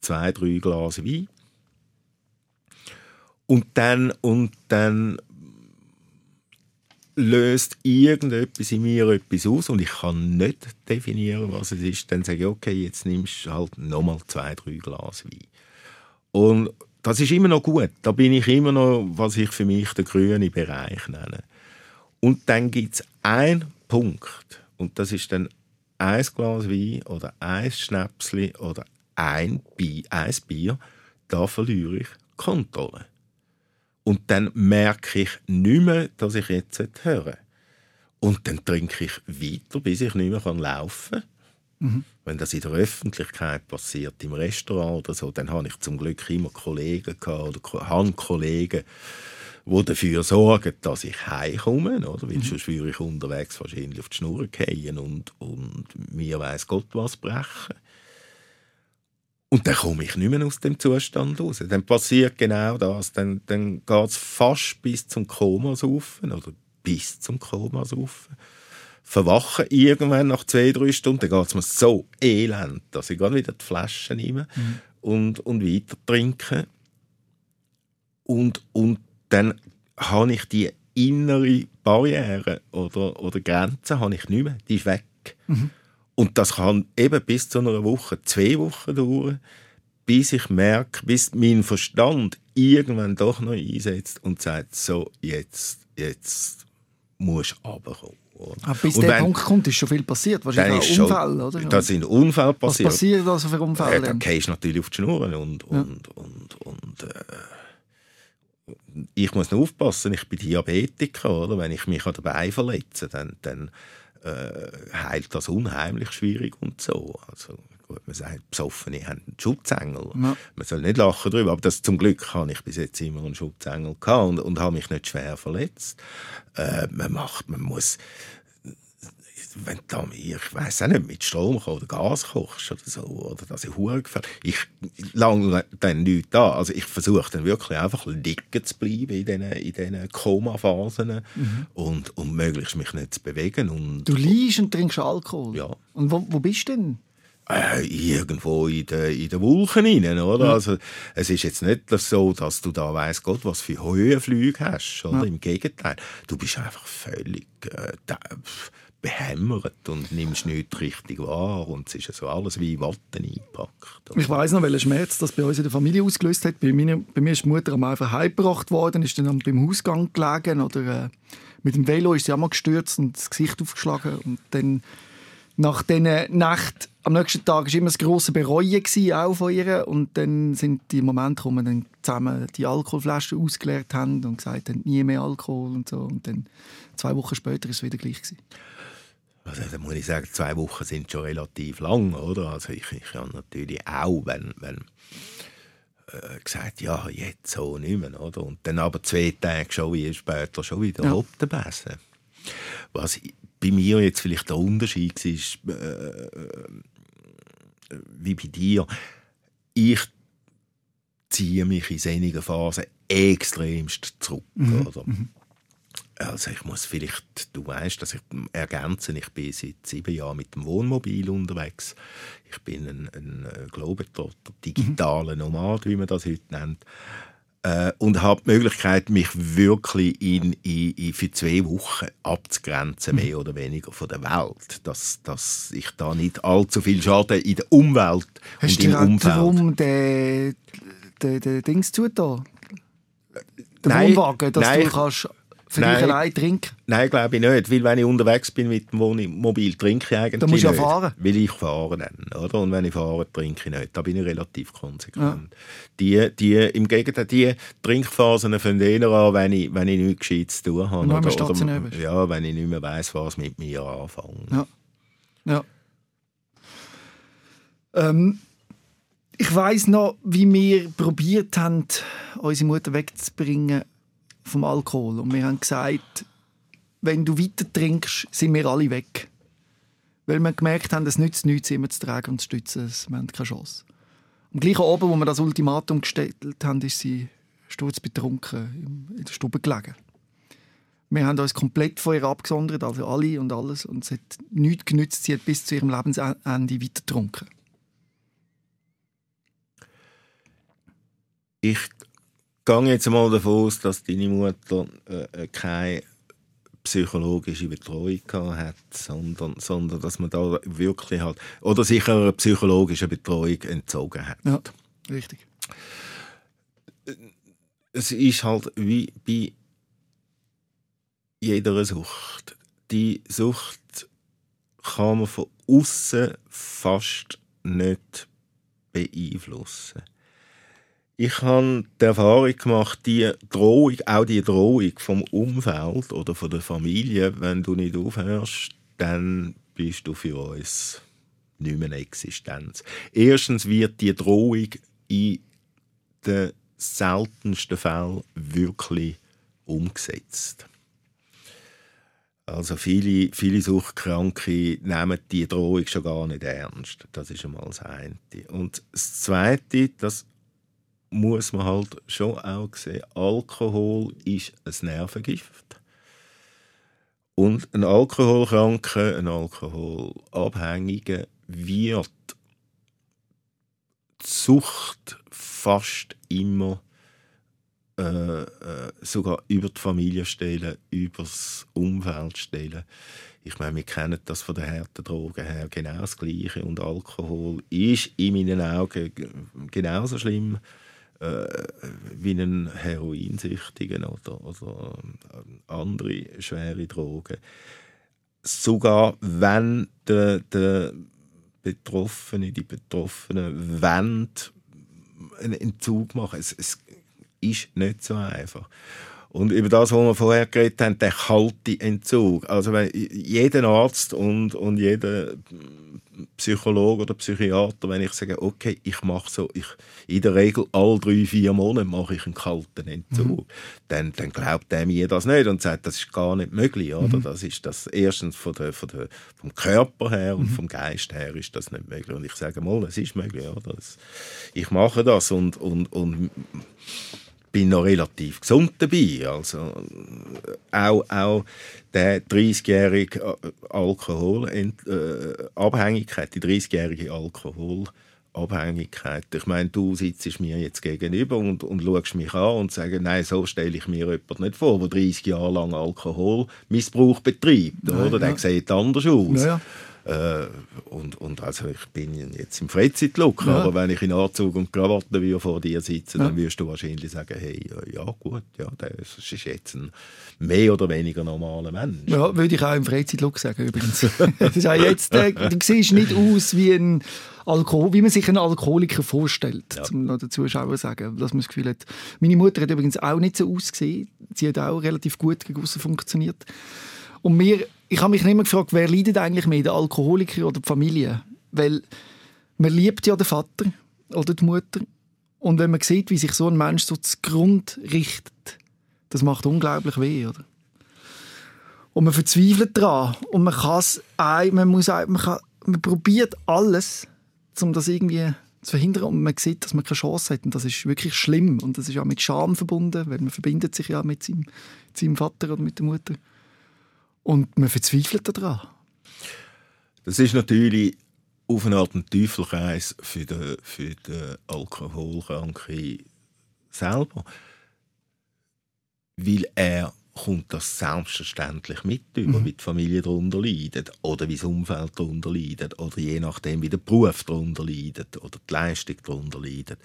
zwei, drei Glas Wein und dann, und dann löst irgendetwas in mir etwas aus und ich kann nicht definieren, was es ist. Dann sage ich, okay, jetzt nimmst du halt nochmal zwei, drei Glas Wein. Und das ist immer noch gut. Da bin ich immer noch, was ich für mich den grünen Bereich nenne. Und dann gibt es einen Punkt, und das ist dann ein Glas Wein oder ein Schnäpsli oder ein Bier, ein Bier da verliere ich Kontrolle. Und dann merke ich nicht mehr, dass ich jetzt höre. Und dann trinke ich weiter, bis ich nicht mehr laufen kann. Mhm. Wenn das in der Öffentlichkeit passiert, im Restaurant oder so, dann habe ich zum Glück immer Kollegen gehabt, oder habe Kollegen, die dafür sorgen, dass ich heimkomme, oder? Weil mhm. sonst würde ich unterwegs wahrscheinlich auf die Schnur fallen und, und mir weiß Gott was brechen. Und dann komme ich nicht mehr aus dem Zustand raus. Dann passiert genau das. Dann, dann geht es fast bis zum Komasaufen oder bis zum Komasaufen. Verwachen irgendwann nach zwei, drei Stunden, dann geht es mir so elend, dass ich wieder die Flasche nehme mhm. und, und weiter trinke. Und, und dann habe ich die innere Barriere oder, oder Grenze habe ich nicht mehr. Die ist weg. Mhm. Und das kann eben bis zu einer Woche, zwei Wochen dauern, bis ich merke, bis mein Verstand irgendwann doch noch einsetzt und sagt, so, jetzt, jetzt musst du runterkommen. Aber bis und der wenn, Punkt kommt, ist schon viel passiert. Wahrscheinlich Unfälle, oder? Da sind Unfälle passiert. Was passiert also für Unfälle? Ja, da gehst du natürlich auf die Schnur und, und, ja. und, und, und äh, ich muss noch aufpassen, ich bin Diabetiker, oder? Wenn ich mich an dabei verletze, dann, dann äh, heilt das unheimlich schwierig und so. Also, gut, man sagt, Besoffene haben einen Schutzengel. Ja. Man soll nicht lachen darüber, aber das, zum Glück habe ich bis jetzt immer einen Schutzengel gehabt und, und habe mich nicht schwer verletzt. Äh, man macht, man muss wenn du ich weiß auch nicht, mit Strom oder Gas kochst oder so, oder dass ich gefällt. Ich lange dann nichts da. Also ich versuche dann wirklich einfach liegen zu bleiben in diesen, in diesen Koma-Phasen mhm. und, und möglichst mich nicht zu bewegen. Und, du liest und trinkst Alkohol? Ja. Und wo, wo bist du denn? Äh, irgendwo in den, in den Wolken rein, oder? Ja. Also, es ist jetzt nicht so, dass du da weiss Gott, was für Höhenflüge hast, oder? Ja. Im Gegenteil. Du bist einfach völlig, äh, behämmert und nimmst nicht richtig wahr und es ist so alles wie in Watte eingepackt. Ich weiß noch, welchen Schmerz das bei uns in der Familie ausgelöst hat. Bei mir, bei mir ist die Mutter am einfach heimgebracht worden, ist dann beim Hausgang gelegen oder äh, mit dem Velo ist sie auch mal gestürzt und das Gesicht aufgeschlagen und dann nach dieser Nacht am nächsten Tag war immer das grosse Bereuen auch von ihr und dann sind die Momente, wo wir dann zusammen die Alkoholflaschen ausgeleert haben und gesagt haben, nie mehr Alkohol und so und dann zwei Wochen später ist es wieder gleich gewesen. Also, da muss ich sagen, zwei Wochen sind schon relativ lang, oder? Also ich, ich kann natürlich auch, wenn, wenn äh, gesagt, ja, jetzt so nicht mehr. Oder? Und dann aber zwei Tage schon wie später schon wieder ja. Hauptbläsen. Was bei mir jetzt vielleicht der Unterschied war, äh, äh, wie bei dir. Ich ziehe mich in solchen Phasen extremst zurück. Mhm. Oder? Mhm. Also ich muss vielleicht, du weißt, dass ich ergänzen, ich bin seit sieben Jahren mit dem Wohnmobil unterwegs. Ich bin ein, ein Globetrotter, digitaler mhm. Nomad, wie man das heute nennt. Äh, und habe die Möglichkeit, mich wirklich in, in, in für zwei Wochen abzugrenzen, mhm. mehr oder weniger von der Welt. Dass, dass ich da nicht allzu viel Schaden in der Umwelt Hast und im Umfeld... Hast du den, den, den Dings zugetan? Den nein, Wohnwagen, dass nein, du kannst für Nein. dich allein trinken? Nein, glaube ich nicht. Weil wenn ich unterwegs bin mit dem Wohnmobil, trinke ich eigentlich Da musst du ja fahren. Will ich fahren dann, oder? Und wenn ich fahre, trinke ich nicht. Da bin ich relativ konsequent. Ja. Die, die, Im Gegenteil, die Trinkphasen fangen eher an, wenn ich, wenn ich nichts Gescheites zu tun habe. Oder, oder, ja, wenn ich nicht mehr weiss, was mit mir anfangen. Ja. ja. Ähm, ich weiss noch, wie wir probiert haben, unsere Mutter wegzubringen vom Alkohol. Und wir haben gesagt, wenn du weiter trinkst, sind wir alle weg. Weil wir gemerkt haben, es nützt nichts, immer zu tragen und zu stützen. Wir haben keine Chance. Am gleichen Abend, wo wir das Ultimatum gestellt haben, ist sie sturzbetrunken in der Stube gelegen. Wir haben uns komplett von ihr abgesondert, also alle und alles. Und es hat nichts genützt. Sie hat bis zu ihrem Lebensende weiter getrunken. Ich gehe jetzt mal davon aus, dass deine Mutter äh, äh keine psychologische Betreuung hat, sondern, sondern dass man da wirklich halt oder sicher eine psychologische Betreuung entzogen hat. Ja, richtig. Es ist halt wie bei jeder Sucht. Die Sucht kann man von außen fast nicht beeinflussen. Ich habe die Erfahrung gemacht, die Drohung, auch die Drohung vom Umfeld oder von der Familie, wenn du nicht aufhörst, dann bist du für uns nicht mehr Existenz. Erstens wird die Drohung in den seltensten Fällen wirklich umgesetzt. Also viele, viele Suchtkranke nehmen die Drohung schon gar nicht ernst. Das ist einmal das eine. Und das Zweite, das muss man halt schon auch sehen, Alkohol ist ein Nervengift. Und ein Alkoholkranker, ein Alkoholabhängiger wird die Sucht fast immer äh, äh, sogar über die Familie stellen, über das Umfeld stellen. Ich meine, wir kennen das von den harten Drogen her genau das Gleiche. Und Alkohol ist in meinen Augen genauso schlimm äh, wie einen Heroinsüchtigen oder, oder äh, andere schwere Drogen. Sogar wenn der, der Betroffene, die Betroffenen wollen einen Entzug machen. Es, es ist nicht so einfach. Und über das, was wir vorher geredet haben, der kalte Entzug. Also wenn jeder Arzt und, und jeder Psychologe oder Psychiater, wenn ich sage, okay, ich mache so, ich, in der Regel alle drei, vier Monate mache ich einen kalten Entzug, mhm. dann, dann glaubt der mir das nicht und sagt, das ist gar nicht möglich. Oder? Mhm. Das ist das erstens von der, von der, vom Körper her und mhm. vom Geist her ist das nicht möglich. Und ich sage mal, es ist möglich. Oder? Das, ich mache das und, und, und bin noch relativ gesund dabei. Also, auch, auch der 30-jährige äh, Alkoholabhängigkeit, äh, die 30-jährige Alkoholabhängigkeit. Ich meine, du sitzt mir jetzt gegenüber und, und schaust mich an und sagst, nein, so stelle ich mir jemanden nicht vor, der 30 Jahre lang Alkoholmissbrauch betreibt. Nein, oder? Der ja. sieht anders aus. Ja, äh, und, und also ich bin jetzt im Freizeitlook, ja. aber wenn ich in Anzug und Krawatte vor dir sitze, ja. dann wirst du wahrscheinlich sagen, hey, ja gut, ja, das ist jetzt ein mehr oder weniger normaler Mensch. Ja, würde ich auch im Freizeitlook sagen übrigens. *laughs* das ist auch jetzt, äh, du siehst nicht aus wie ein Alkohol, wie man sich einen Alkoholiker vorstellt, ja. um noch den Zuschauern sagen, dass man das Gefühl hat. Meine Mutter hat übrigens auch nicht so ausgesehen. Sie hat auch relativ gut gegen funktioniert. Und mir ich habe mich immer gefragt, wer leidet eigentlich mehr, der Alkoholiker oder die Familie? Weil man liebt ja den Vater oder die Mutter Und wenn man sieht, wie sich so ein Mensch so zu Grund richtet, das macht unglaublich weh, oder? Und man verzweifelt daran. Und man kann es, man muss, man, kann, man probiert alles, um das irgendwie zu verhindern. Und man sieht, dass man keine Chance hat. Und das ist wirklich schlimm. Und das ist auch mit Scham verbunden, weil man verbindet sich ja mit seinem, seinem Vater oder mit der Mutter. Und man verzweifelt daran. Das ist natürlich auf eine Art ein Teufelkreis für den, für den Alkoholkranken selber. Weil er kommt das selbstverständlich mit über, mhm. wie die Familie darunter leidet oder wie das Umfeld darunter leidet oder je nachdem, wie der Beruf darunter leidet oder die Leistung darunter leidet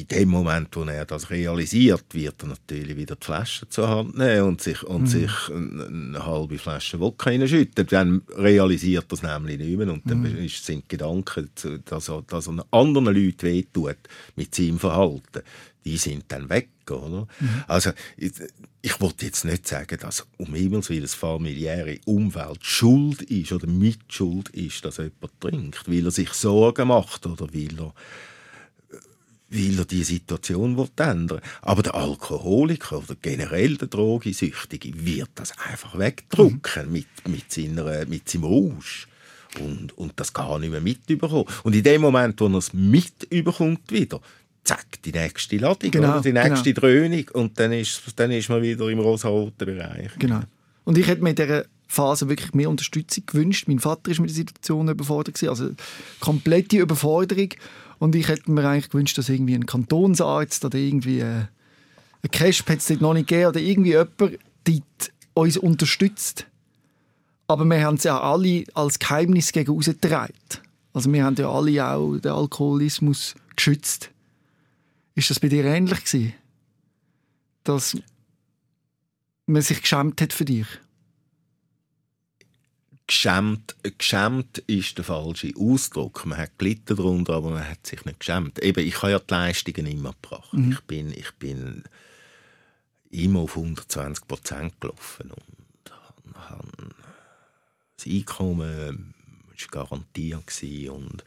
in dem Moment, wo er das realisiert, wird er natürlich wieder die Flasche zur Hand nehmen und sich, und mhm. sich eine, halbe Flasche Wodka reinschütten. Dann realisiert er es nämlich nicht mehr und dann mhm. sind Gedanken, dass er, dass er anderen Leuten wehtut mit seinem Verhalten, die sind dann weg. Oder? Mhm. Also ich, ich wollte jetzt nicht sagen, dass um Himmels Willen das familiäre Umfeld schuld ist oder Mitschuld ist, dass jemand trinkt, weil er sich Sorgen macht oder weil er weil er die Situation ändern will. Aber der Alkoholiker oder generell der Drogensüchtige wird das einfach wegdrücken mhm. mit, mit, seiner, mit seinem Rausch. Und, und das gar nicht mehr mitbekommen. Und in dem Moment, wo er es mitbekommt wieder, zack, die nächste Ladung, genau, die nächste genau. Dröhnung und dann ist, dann ist man wieder im rosa-roten Bereich. Genau. Und ich hätte mir in dieser Phase wirklich mehr Unterstützung gewünscht. Mein Vater war mit der Situation überfordert, also komplette Überforderung. Und ich hätte mir eigentlich gewünscht, dass irgendwie ein Kantonsarzt oder irgendwie äh, ein Cash hätte es noch nicht gegeben oder irgendwie jemand dort uns unterstützt. Aber wir haben es ja alle als Geheimnis gegen rausgetragen. Also wir haben ja alle auch den Alkoholismus geschützt. Ist das bei dir ähnlich gewesen? Dass man sich geschämt hat für dich? Geschämt, geschämt ist der falsche Ausdruck. Man hat gelitten darunter, aber man hat sich nicht geschämt. Eben, ich habe ja die Leistungen immer gebracht. Mhm. Ich, bin, ich bin immer auf 120 Prozent gelaufen und habe das Einkommen war garantiert und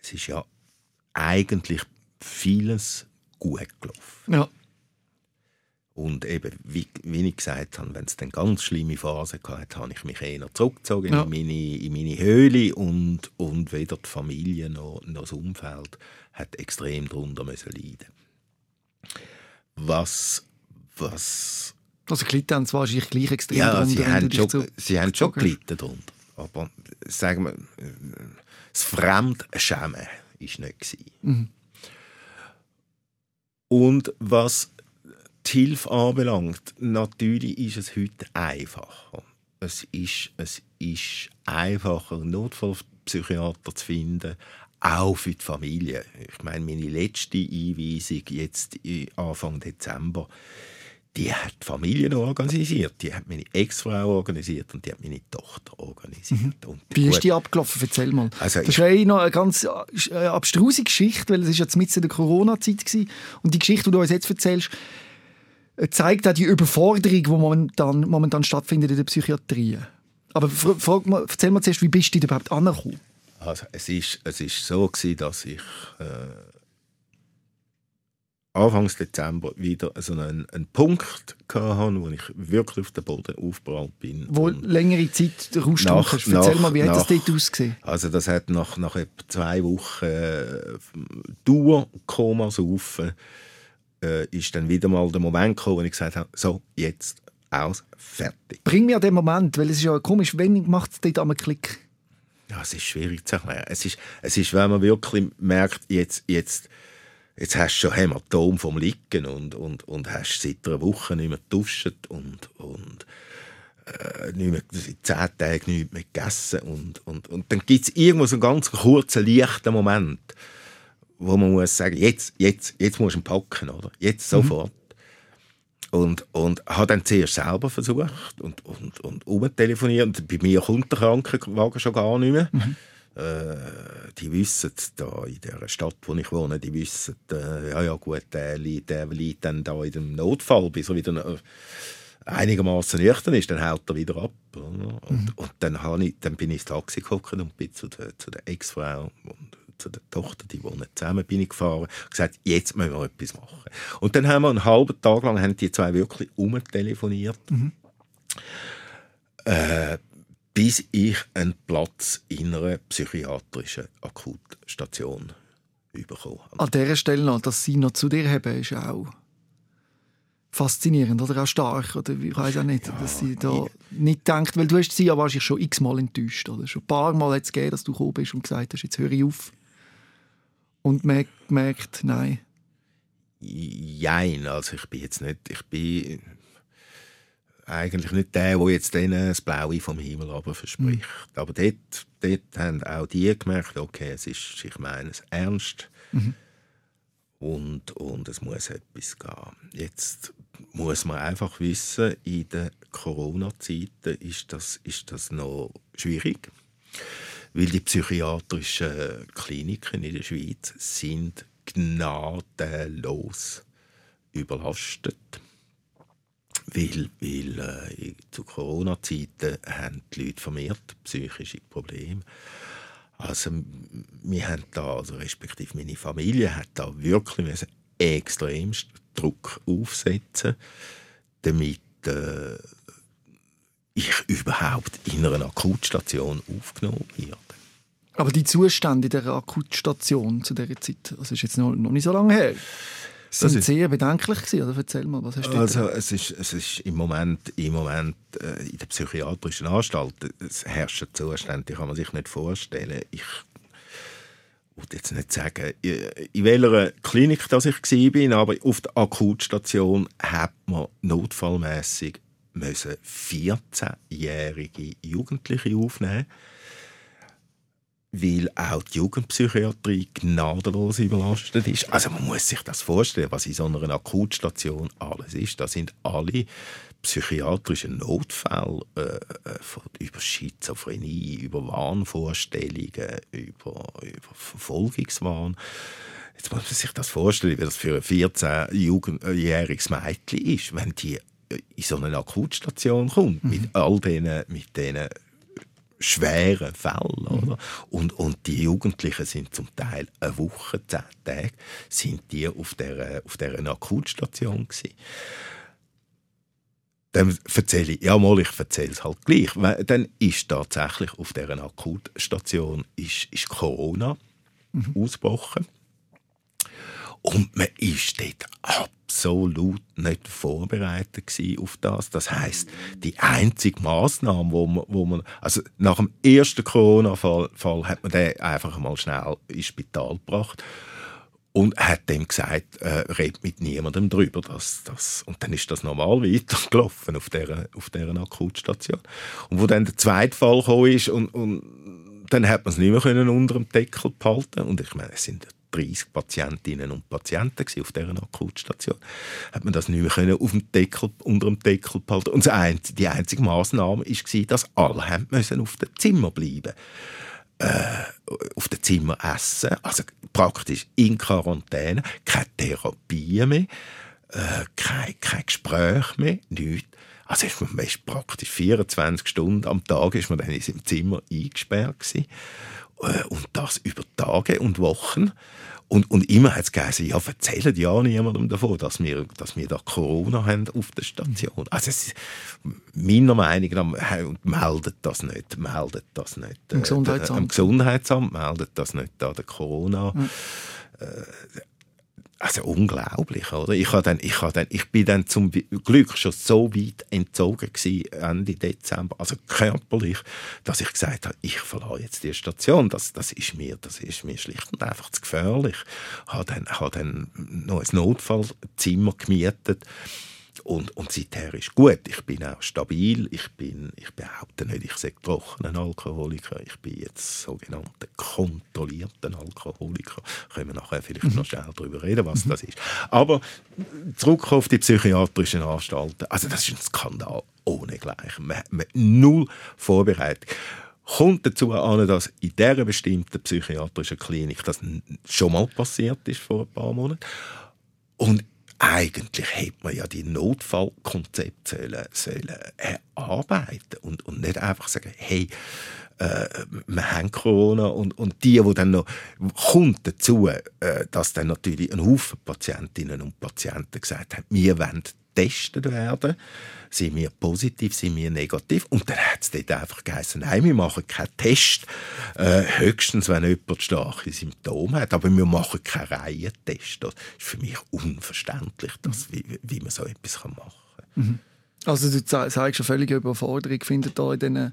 es ist ja eigentlich vieles gut gelaufen. Ja. Und eben, wie, wie ich gesagt habe, wenn es dann ganz schlimme Phasen gab, habe ich mich eher zurückgezogen ja. in, meine, in meine Höhle und, und weder die Familie noch, noch das Umfeld hat extrem darunter müssen leiden. Was, was also gelitten haben sie wahrscheinlich gleich extrem ja, darunter. Sie haben, schon, sie haben schon gelitten darunter. Aber sagen wir, das Fremdschämen war nicht. Mhm. Und was die Hilfe anbelangt, natürlich ist es heute einfacher. Es ist, es ist einfacher, Notfallpsychiater zu finden, auch für die Familie. Ich meine, meine letzte Einweisung jetzt Anfang Dezember, die hat die Familie organisiert, die hat meine Ex-Frau organisiert und die hat meine Tochter organisiert. Mhm. Wie ist die abgelaufen? Erzähl mal. Also das ist ja noch eine ganz äh, abstruse Geschichte, weil es ist ja mitten in der Corona-Zeit war. Und die Geschichte, die du uns jetzt erzählst, zeigt auch die Überforderung, die momentan, momentan stattfindet in der Psychiatrie. Aber frag mal, erzähl mal zuerst, wie bist du überhaupt angekommen? Also, es ist, es ist so gewesen, dass ich äh, Anfang Dezember wieder so einen, einen Punkt hatte, wo ich wirklich auf den Boden aufgebracht bin. Wo längere Zeit Ruhestand hast. Erzähl nach, mal, wie nach, hat das dort ausgesehen? Also das hat nach, nach etwa zwei Wochen äh, Dauerkoma saufen äh, ist dann wieder mal der Moment gekommen, wo ich gesagt habe, so, jetzt aus, fertig. Bring mir den Moment, weil es ist ja komisch, wenn macht es dort einmal Klick? Ja, es ist schwierig zu erklären. Es ist, es ist wenn man wirklich merkt, jetzt, jetzt, jetzt hast du schon Hämatom vom Liegen und, und, und hast seit einer Woche nicht mehr geduscht und, und äh, nicht mehr, seit zehn Tagen nicht mehr gegessen und, und, und dann gibt es irgendwo so einen ganz kurzen, leichten Moment, wo man muss sagen, jetzt, jetzt, jetzt musst du ihn packen, oder? Jetzt mhm. sofort. Mhm. Und, und habe dann zuerst selber versucht und, und, und umtelefoniert. Bei mir kommt der Krankenwagen schon gar nicht mehr. Mhm. Äh, die wissen da in der Stadt, wo ich wohne, die wissen, äh, ja, ja gut, der liegt, der liegt dann da in dem Notfall, bis er wieder äh, einigermaßen nüchtern ist, dann haut er wieder ab. Und, mhm. und dann, ich, dann bin ich ins Taxi gekommen und bin zu der, zu der Ex-Frau und zu der Tochter, die wohnen zusammen, bin ich gefahren und gesagt, jetzt müssen wir etwas machen. Und dann haben wir einen halben Tag lang haben die zwei wirklich umtelefoniert. Mhm. Äh, bis ich einen Platz in einer psychiatrischen Akutstation bekommen habe. An dieser Stelle noch, dass sie noch zu dir haben, ist auch faszinierend oder auch stark. Oder ich weiß auch nicht, ja, dass sie da nicht denkt, weil du hast sie ja wahrscheinlich schon x-mal enttäuscht. Oder? Schon ein paar Mal es gegeben, dass du gekommen bist und gesagt hast, jetzt höre ich auf. Und man merkt, nein. Jein, also ich bin jetzt nicht, ich bin eigentlich nicht der, der jetzt denen das Blaue vom Himmel aber verspricht. Mhm. Aber dort, dort haben auch die gemerkt, okay, es ist, ich meine es ernst mhm. und, und es muss etwas gehen. Jetzt muss man einfach wissen, in den Corona-Zeiten ist das, ist das noch schwierig, weil die psychiatrischen Kliniken in der Schweiz sind gnadenlos überlastet weil, weil äh, zu Corona-Zeiten haben die Leute vermehrt psychische Probleme. Also wir haben da, also respektive meine Familie hat da wirklich extremst Druck aufsetzen, damit äh, ich überhaupt in einer Akutstation aufgenommen werde. Aber die Zustände in der Akutstation zu dieser Zeit, das ist jetzt noch, noch nicht so lange her das sind sehr bedenklich gewesen, oder? Erzähl mal, was hast du Also es ist, es ist im Moment, im Moment äh, in der psychiatrischen Anstalt, es herrschen Zustände, die kann man sich nicht vorstellen. Ich würde jetzt nicht sagen, in welcher Klinik dass ich war, aber auf der Akutstation hat man notfallmäßig 14-jährige Jugendliche aufnehmen weil auch die Jugendpsychiatrie gnadenlos überlastet ist. Also man muss sich das vorstellen, was in so einer Akutstation alles ist. Da sind alle psychiatrischen Notfälle äh, äh von, über Schizophrenie, über Wahnvorstellungen, über, über Verfolgungswahn. Jetzt muss man sich das vorstellen, wie das für ein 14-jähriges Mädchen ist, wenn die in so eine Akutstation kommt, mhm. mit all diesen, mit diesen schweren Fällen. Oder? Und, und die Jugendlichen sind zum Teil eine Woche, zehn Tage, sind die auf dieser, auf dieser Akutstation gewesen. Dann erzähle ich, ja mal, ich erzähle es halt gleich. Dann ist tatsächlich auf dieser Akutstation ist, ist Corona mhm. ausgebrochen. Und man ist dort absolut nicht vorbereitet auf das. Das heißt, die einzige Maßnahme, wo man, wo man, also nach dem ersten Corona-Fall Fall hat man den einfach mal schnell ins Spital gebracht und hat dem gesagt, äh, red mit niemandem drüber. Dass, das, und dann ist das normal weitergelaufen auf dieser, auf dieser Akutstation. Und wo dann der zweite Fall kam ist und, und dann hat man es nicht mehr können unter dem Deckel behalten und ich meine, es sind 30 Patientinnen und Patienten auf dieser Akutstation. Hat man das nicht mehr auf dem Deckel, unter dem Deckel behalten. Und die einzige Maßnahme war, dass alle haben auf dem Zimmer bleiben äh, auf dem Zimmer essen, also praktisch in Quarantäne, keine Therapie mehr, äh, kein, kein Gespräch mehr, nichts. Also ist man praktisch 24 Stunden am Tag ist man dann in seinem Zimmer eingesperrt gewesen. Äh, und das über Tage und Wochen. Und, und immer hat es geheißen, ja, erzählt ja niemandem davon, dass wir, dass wir da Corona haben auf der Station. Also es ist, meiner Meinung nach meldet das nicht, meldet das nicht. Im Gesundheitsamt. Äh, Im Gesundheitsamt meldet das nicht da der Corona. Mhm. Äh, also unglaublich, oder? Ich, dann, ich, dann, ich bin dann zum Glück schon so weit entzogen gewesen, Ende Dezember, also körperlich, dass ich gesagt habe, ich verlasse jetzt die Station. Das, das, ist, mir, das ist mir schlicht und einfach zu gefährlich. Ich habe dann, habe dann noch ein Notfallzimmer gemietet und, und seither ist gut. Ich bin auch stabil. Ich, bin, ich behaupte nicht, ich sei trockener Alkoholiker. Ich bin jetzt sogenannter kontrollierter Alkoholiker. Können wir nachher vielleicht mhm. noch schnell darüber reden, was mhm. das ist. Aber zurück auf die psychiatrischen Anstalten. Also das ist ein Skandal ohne Gleichen. Man, man null Vorbereitung kommt dazu an, dass in dieser bestimmten psychiatrischen Klinik das schon mal passiert ist vor ein paar Monaten. Und eigentlich hätte man ja die Notfallkonzepte sollen, sollen erarbeiten und, und nicht einfach sagen, hey, äh, wir haben Corona und, und die, wo dann noch kommt dazu, äh, dass dann natürlich ein Haufen Patientinnen und Patienten gesagt haben, wir wollen getestet werden. Sind wir positiv, sind wir negativ? Und dann hat es dort einfach geheißen, nein, wir machen keinen Test. Äh, höchstens, wenn jemand starke Symptome hat. Aber wir machen keinen Reihentest. Das ist für mich unverständlich, dass, wie, wie man so etwas machen kann. Mhm. Also du sagst schon völlige Überforderung findet da in diesen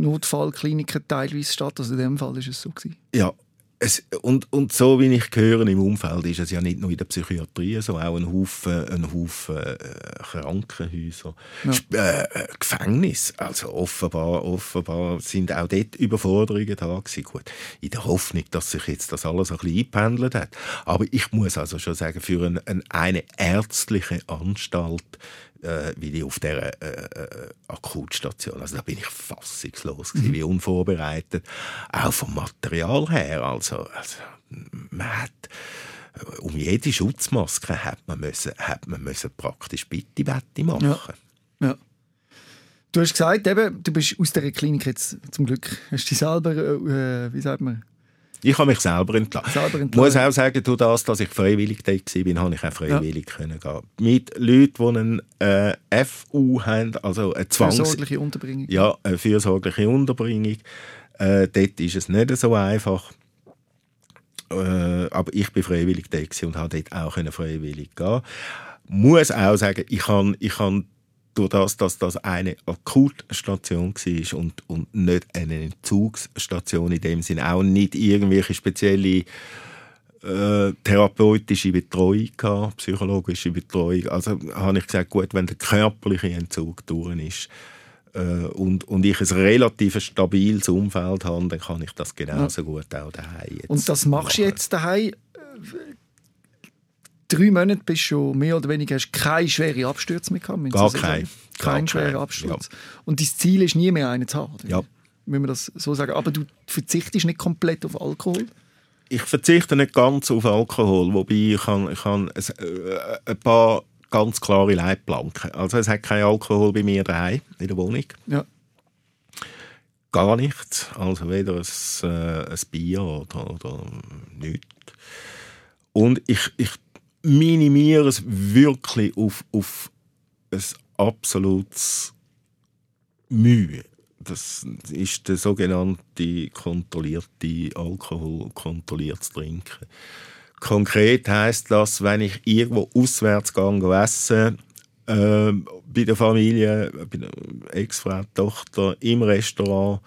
Notfallkliniken teilweise statt. Also in dem Fall ist es so gewesen. Ja, es, und, und so wie ich höre im Umfeld ist es ja nicht nur in der Psychiatrie so, auch ein Haufen, ein Haufen äh, Krankenhäuser, ja. äh, Gefängnis. Also offenbar, offenbar sind auch dort Überforderungen da gewesen. Gut, in der Hoffnung, dass sich jetzt das alles ein bisschen eingependelt hat. Aber ich muss also schon sagen, für ein, ein, eine ärztliche Anstalt äh, wie die auf der äh, äh, Akutstation. Also da bin ich fassungslos gewesen, wie unvorbereitet. Auch vom Material her. Also, also man hat äh, um jede Schutzmaske hat man müssen, hat man müssen praktisch bitte Wette machen. Ja. ja. Du hast gesagt, eben, du bist aus der Klinik jetzt zum Glück. Hast du dich selber, äh, wie sagt man, ich habe mich selber entlassen. Selber entlassen. muss auch sagen, durch das, dass ich freiwillig da war, habe ich auch freiwillig ja. können gehen. Mit Leuten, die eine äh, FU haben, also eine Zwangs... Fürsorgliche Unterbringung. Ja, eine fürsorgliche Unterbringung. Äh, dort ist es nicht so einfach. Äh, aber ich bin freiwillig da und habe dort auch freiwillig gehen. Muss auch sagen, ich habe ich habe durch das, dass das eine Akutstation war und, und nicht eine Entzugsstation in dem Sinne, auch nicht irgendwelche spezielle äh, therapeutische Betreuung gehabt, psychologische Betreuung. Also habe ich gesagt, gut, wenn der körperliche Entzug durch ist äh, und, und ich ein relativ stabiles Umfeld habe, dann kann ich das genauso ja. gut auch daheim. Und das machst du jetzt daheim drei Monate bist du schon mehr oder weniger hast keine schweren Abstürze mehr gehabt. Gar kein. Kein schwerer Absturz. Ja. Und dein Ziel ist nie mehr einen zu haben. Ja. Müssen wir das so sagen. Aber du verzichtest nicht komplett auf Alkohol? Ich verzichte nicht ganz auf Alkohol, wobei ich kann, ich kann ein, äh, ein paar ganz klare Leitplanken. Also es hat kein Alkohol bei mir daheim in der Wohnung. Ja. Gar nichts. Also weder ein, äh, ein Bier oder, oder nichts. Und ich, ich minimiere es wirklich auf, auf ein absolutes Mühe. Das ist der sogenannte kontrollierte Alkohol, kontrolliertes Trinken. Konkret heißt das, wenn ich irgendwo auswärts gehe essen, äh, bei der Familie, bei der Ex-Frau, Tochter, im Restaurant,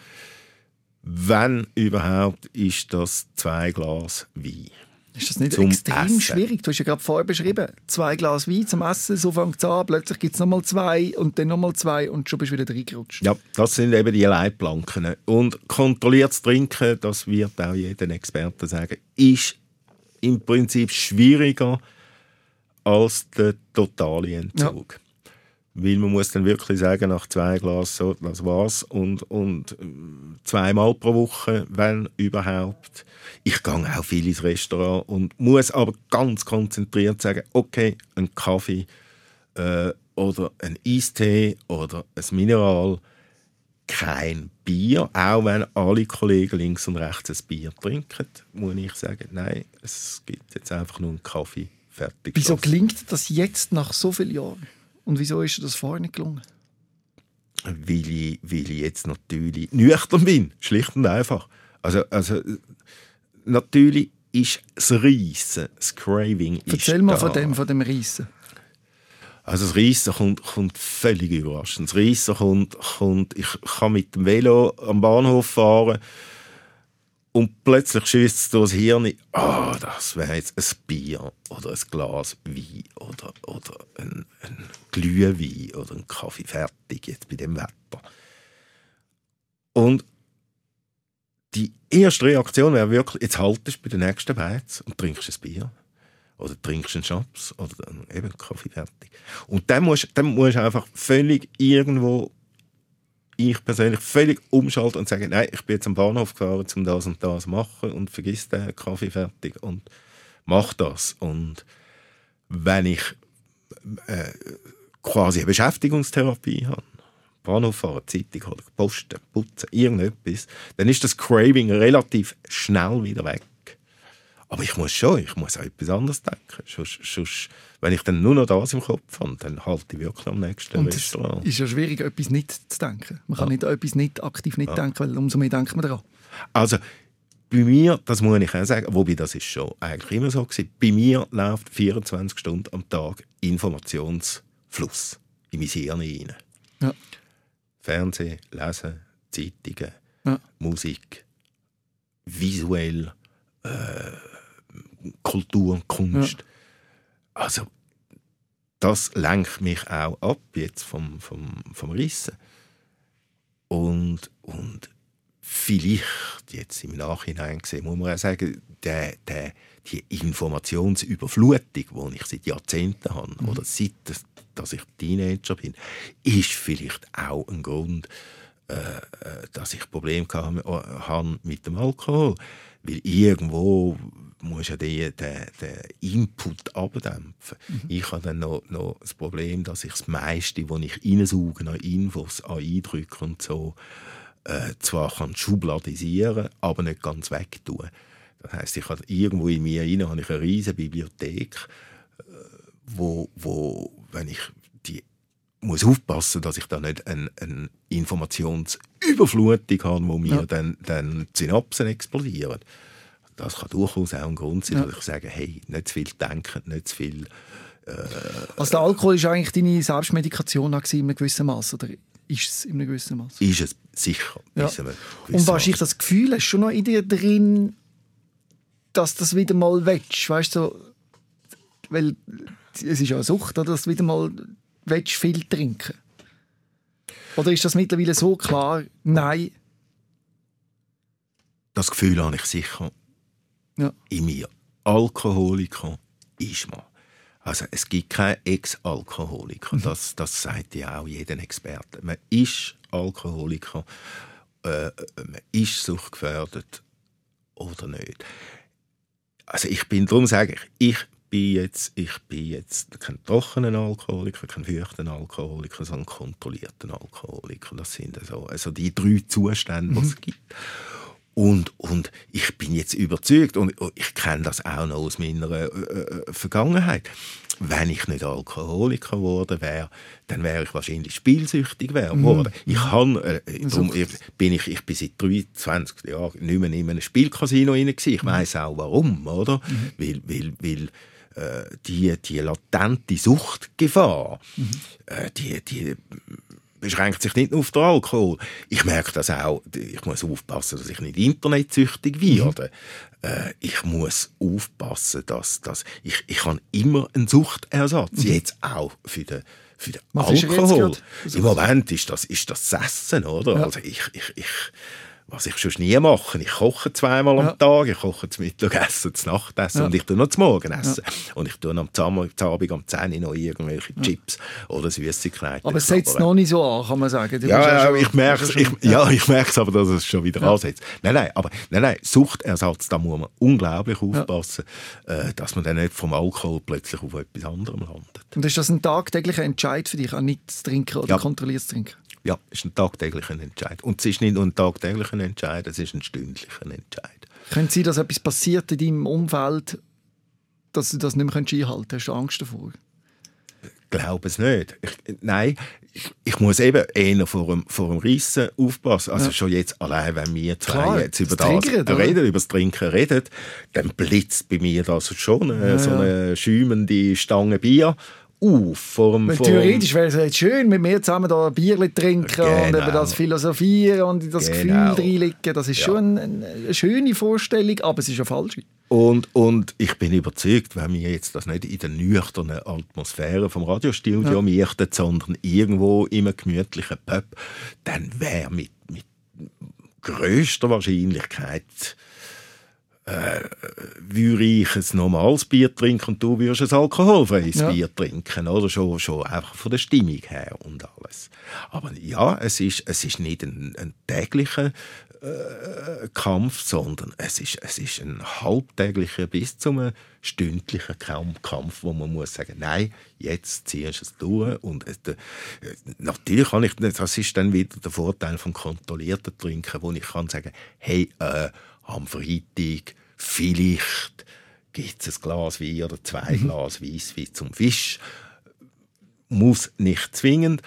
wenn überhaupt, ist das zwei Glas Wein. Ist das nicht extrem Essen. schwierig? Du hast ja gerade vorher beschrieben, zwei Glas Wein zum Essen, so fängt es an, plötzlich gibt es nochmal zwei und dann nochmal zwei und schon bist du wieder reingerutscht. Ja, das sind eben die Leitplanken. Und kontrolliertes Trinken, das wird auch jeder Experte sagen, ist im Prinzip schwieriger als der totale Entzug. Ja. Weil man muss dann wirklich sagen, nach zwei Glas, so, das war's. Und, und äh, zweimal pro Woche, wenn überhaupt. Ich gehe auch viel ins Restaurant und muss aber ganz konzentriert sagen, okay, ein Kaffee äh, oder ein Eistee oder ein Mineral, kein Bier. Auch wenn alle Kollegen links und rechts ein Bier trinken, muss ich sagen, nein, es gibt jetzt einfach nur einen Kaffee. Fertig. Wieso klingt das jetzt nach so vielen Jahren? Und wieso ist das vorher nicht gelungen? Weil ich, weil ich jetzt natürlich nüchtern bin, schlicht und einfach. Also, also natürlich ist das Reissen, das Craving Erzähl mal da. von dem, von dem Reissen. Also das Reissen kommt, kommt völlig überraschend. Das Reissen kommt, kommt, ich kann mit dem Velo am Bahnhof fahren und plötzlich schießt es durchs Hirn, oh, das wäre jetzt ein Bier oder ein Glas Wein oder, oder ein, ein Glühwein oder ein Kaffee fertig jetzt bei dem Wetter. Und die erste Reaktion wäre wirklich, jetzt haltest du bei den nächsten Beiz und trinkst ein Bier. Oder trinkst einen Schnaps oder eben Kaffee fertig. Und dann musst, dann musst du einfach völlig irgendwo ich persönlich völlig umschalten und sagen, nein, ich bin jetzt am Bahnhof gefahren, um das und das zu machen und vergiss den Kaffee fertig und mach das. Und wenn ich äh, quasi eine Beschäftigungstherapie habe, Bahnhof fahren, Zeitung holen, posten, putzen, irgendetwas, dann ist das Craving relativ schnell wieder weg. Aber ich muss schon, ich muss an etwas anderes denken. Sonst, sonst, wenn ich dann nur noch das im Kopf habe, dann halte ich wirklich am nächsten Und es ist ja schwierig, etwas nicht zu denken. Man kann Ja. nicht etwas nicht aktiv nicht denken, weil umso mehr denkt man daran. Also bei mir, das muss ich auch sagen, wobei das ist schon eigentlich immer so gewesen, bei mir läuft 24 Stunden am Tag Informationsfluss in mein Hirn hinein. Ja. Fernsehen, Lesen, Zeitungen, Ja. Musik, visuell, äh, Kultur, Kunst. Also das lenkt mich auch ab jetzt vom, vom, vom Rissen. Und, und vielleicht jetzt im Nachhinein gesehen, muss man auch sagen, der, der, die Informationsüberflutung, die ich seit Jahrzehnten habe, oder seit dass, ich Teenager bin, ist vielleicht auch ein Grund, äh, äh, dass ich Probleme habe mit dem Alkohol. Weil irgendwo muss ja den, den, den Input abdämpfen. Ich habe dann noch, noch das Problem, dass ich das meiste, was ich reinsauge an Infos, an Eindrücken und so, äh, zwar kann schubladisieren, aber nicht ganz wegtun. Das heißt, ich habe irgendwo in mir rein habe ich eine riesige Bibliothek, äh, wo, wo, wenn ich die muss aufpassen, dass ich da nicht eine, eine Informationsüberflutung habe, wo mir Ja. dann, dann die Synapsen explodieren. Das kann durchaus auch ein Grund sein, Ja. dass ich sage, hey, nicht zu viel denken, nicht zu viel Also der Alkohol ist eigentlich deine Selbstmedikation in einem gewissen Maß oder ist es in einem gewissen Maß? ist es sicher. Ja. Und wahrscheinlich das Gefühl hast du schon noch in dir drin, dass das wieder mal willst, weißt du, so, weil es ist ja eine Sucht, dass du wieder mal willst, viel trinken. Oder ist das mittlerweile so klar? Nein. das Gefühl habe ich sicher Ja. in mir. Alkoholiker ist man. Also es gibt keinen Ex-Alkoholiker. Mhm. Das, das sagt ja auch jeder Experte. Man ist Alkoholiker, äh, man ist suchtgefährdet oder nicht. Also ich bin, darum sage ich, ich bin jetzt, ich bin jetzt kein trockener Alkoholiker, kein feuchten Alkoholiker, sondern kontrollierten Alkoholiker. Das sind also, also die drei Zustände, die es gibt. Und, und ich bin jetzt überzeugt, und ich kenne das auch noch aus meiner äh, äh, Vergangenheit, wenn ich nicht Alkoholiker geworden wäre, dann wäre ich wahrscheinlich spielsüchtig wär- geworden. Ich, kann, äh, drum, ich, bin ich, ich bin seit 23 Jahren nicht mehr in einem Spielcasino rein gewesen. Ich weiss auch warum, oder? Weil, weil, weil äh, die, die latente Suchtgefahr, äh, die, die beschränkt sich nicht nur auf den Alkohol. Ich merke das auch. Ich muss aufpassen, dass ich nicht internetsüchtig werde. Äh, ich muss aufpassen, dass, dass ich, ich habe immer einen Suchtersatz. Jetzt auch für den, für den Was Alkohol. Im Moment ist das, ist das das Essen, oder? Ja. Also ich, ich, ich, was ich schon nie mache, ich koche zweimal Ja. am Tag, ich koche zum Mittagessen, zum Nachtessen Ja. und ich tue noch zum Morgenessen. Und ich tue am Abend am 10 Uhr noch irgendwelche Chips oder Süßigkeiten. Aber es setzt noch nicht so an, kann man sagen. Du Ja, ja, ich merke es, ja, ich merke es aber, dass es schon wieder ansetzt. Nein, nein, aber nein, nein, Suchtersatz, da muss man unglaublich aufpassen, äh, dass man dann nicht vom Alkohol plötzlich auf etwas anderem landet. Und ist das ein tagtäglicher Entscheid für dich, auch nicht zu trinken oder Ja. kontrolliert zu trinken? Ja, es ist ein tagtäglicher Entscheid. Und es ist nicht nur ein tagtäglicher Entscheid, es ist ein stündlicher Entscheid. Könnte sein, dass etwas passiert in deinem Umfeld, dass du das nicht mehr einhalten kannst? Hast du Angst davor? glaube es nicht. Ich, nein, ich, ich muss eben eher vor dem, vor dem Rissen aufpassen. Also Ja. schon jetzt allein, wenn wir zwei Klar, jetzt über das das oder? reden, über das Trinken reden, dann blitzt bei mir das schon äh, Ja, so ja. eine schäumende Stange Bier auf. Vor dem- theoretisch wäre es jetzt schön, mit mir zusammen da ein Bierchen trinken und Genau. über das philosophieren und in das Genau. Gefühl reinlegen. Das ist Ja. schon eine, eine schöne Vorstellung, aber es ist eine falsche. Und, und ich bin überzeugt, wenn wir jetzt das nicht in der nüchternen Atmosphäre vom Radiostudio Ja. möchten, sondern irgendwo in einem gemütlichen Pub, dann wäre mit, mit größter Wahrscheinlichkeit äh, würde ich ein normales Bier trinken und du würdest ein alkoholfreies Ja. Bier trinken, oder? Schon, schon einfach von der Stimmung her und alles. Aber ja, es ist, es ist nicht ein, ein täglicher äh, Kampf, sondern es ist, es ist ein halbtäglicher bis zu einem stündlichen Kampf, wo man muss sagen, nein, jetzt ziehst du es durch. Und äh, natürlich kann ich, das ist dann wieder der Vorteil vom kontrollierten Trinken, wo ich kann sagen, hey, äh, am Freitag vielleicht gibt es ein Glas Wein oder zwei mhm. Glas Weisswein zum Fisch. Muss nicht zwingend,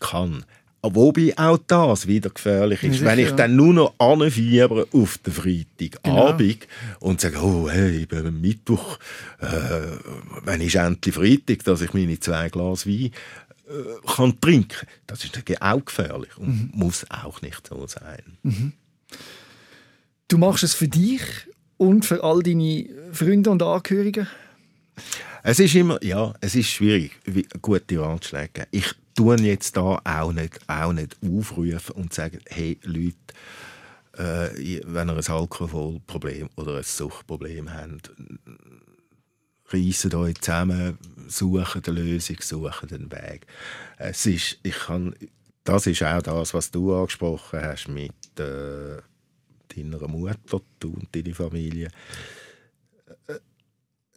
kann. Wobei auch das wieder gefährlich ist. Ja, Wenn ich dann nur noch anfiebere auf den Freitagabend genau. und sage, oh, hey, ich bin am Mittwoch, äh, wenn ist endlich Freitag, dass ich meine zwei Glas Wein äh, kann trinken Das ist auch gefährlich und mhm. muss auch nicht so sein. Mhm. Du machst es für dich und für all deine Freunde und Angehörigen? Es ist immer, ja, es ist schwierig, gute Ratschläge. Ich tue jetzt da auch nicht, auch nicht aufrufen und sagen, hey Leute, äh, wenn ihr ein Alkoholproblem oder ein Suchtproblem habt, reissen euch zusammen, suchen eine Lösung, suchen den Weg. Es ist, ich kann, das ist auch das, was du angesprochen hast mit äh, deiner Mutter, du und deine Familie. Äh,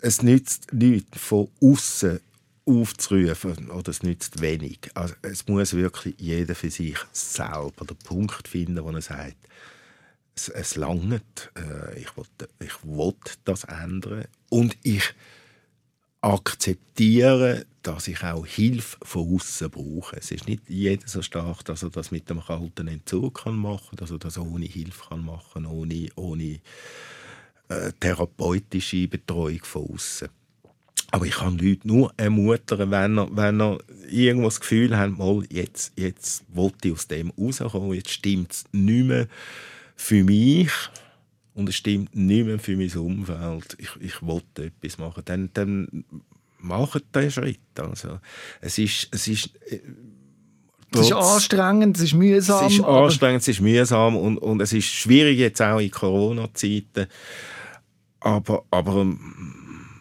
es nützt nichts von außen aufzurufen oder es nützt wenig. Also es muss wirklich jeder für sich selber den Punkt finden, wo er sagt, es, es langt, äh, ich, will, ich will das ändern und ich akzeptiere, dass ich auch Hilfe von außen brauche. Es ist nicht jeder so stark, dass er das mit dem kalten Entzug kann machen, dass er das ohne Hilfe kann machen, ohne, ohne äh, therapeutische Betreuung von außen. Aber ich kann Leute nur ermuntern, wenn er, wenn er irgendwo das Gefühl hat, mal, jetzt, jetzt wollte ich aus dem rauskommen, jetzt stimmt es nicht mehr für mich und es stimmt nicht mehr für mein Umfeld. Ich, ich wollte etwas machen. Dann, dann macht den Schritt. Also, es ist, es ist äh, es ist anstrengend, es ist mühsam. Es ist anstrengend, es ist mühsam und, und es ist schwierig jetzt auch in Corona-Zeiten. Aber, aber ähm,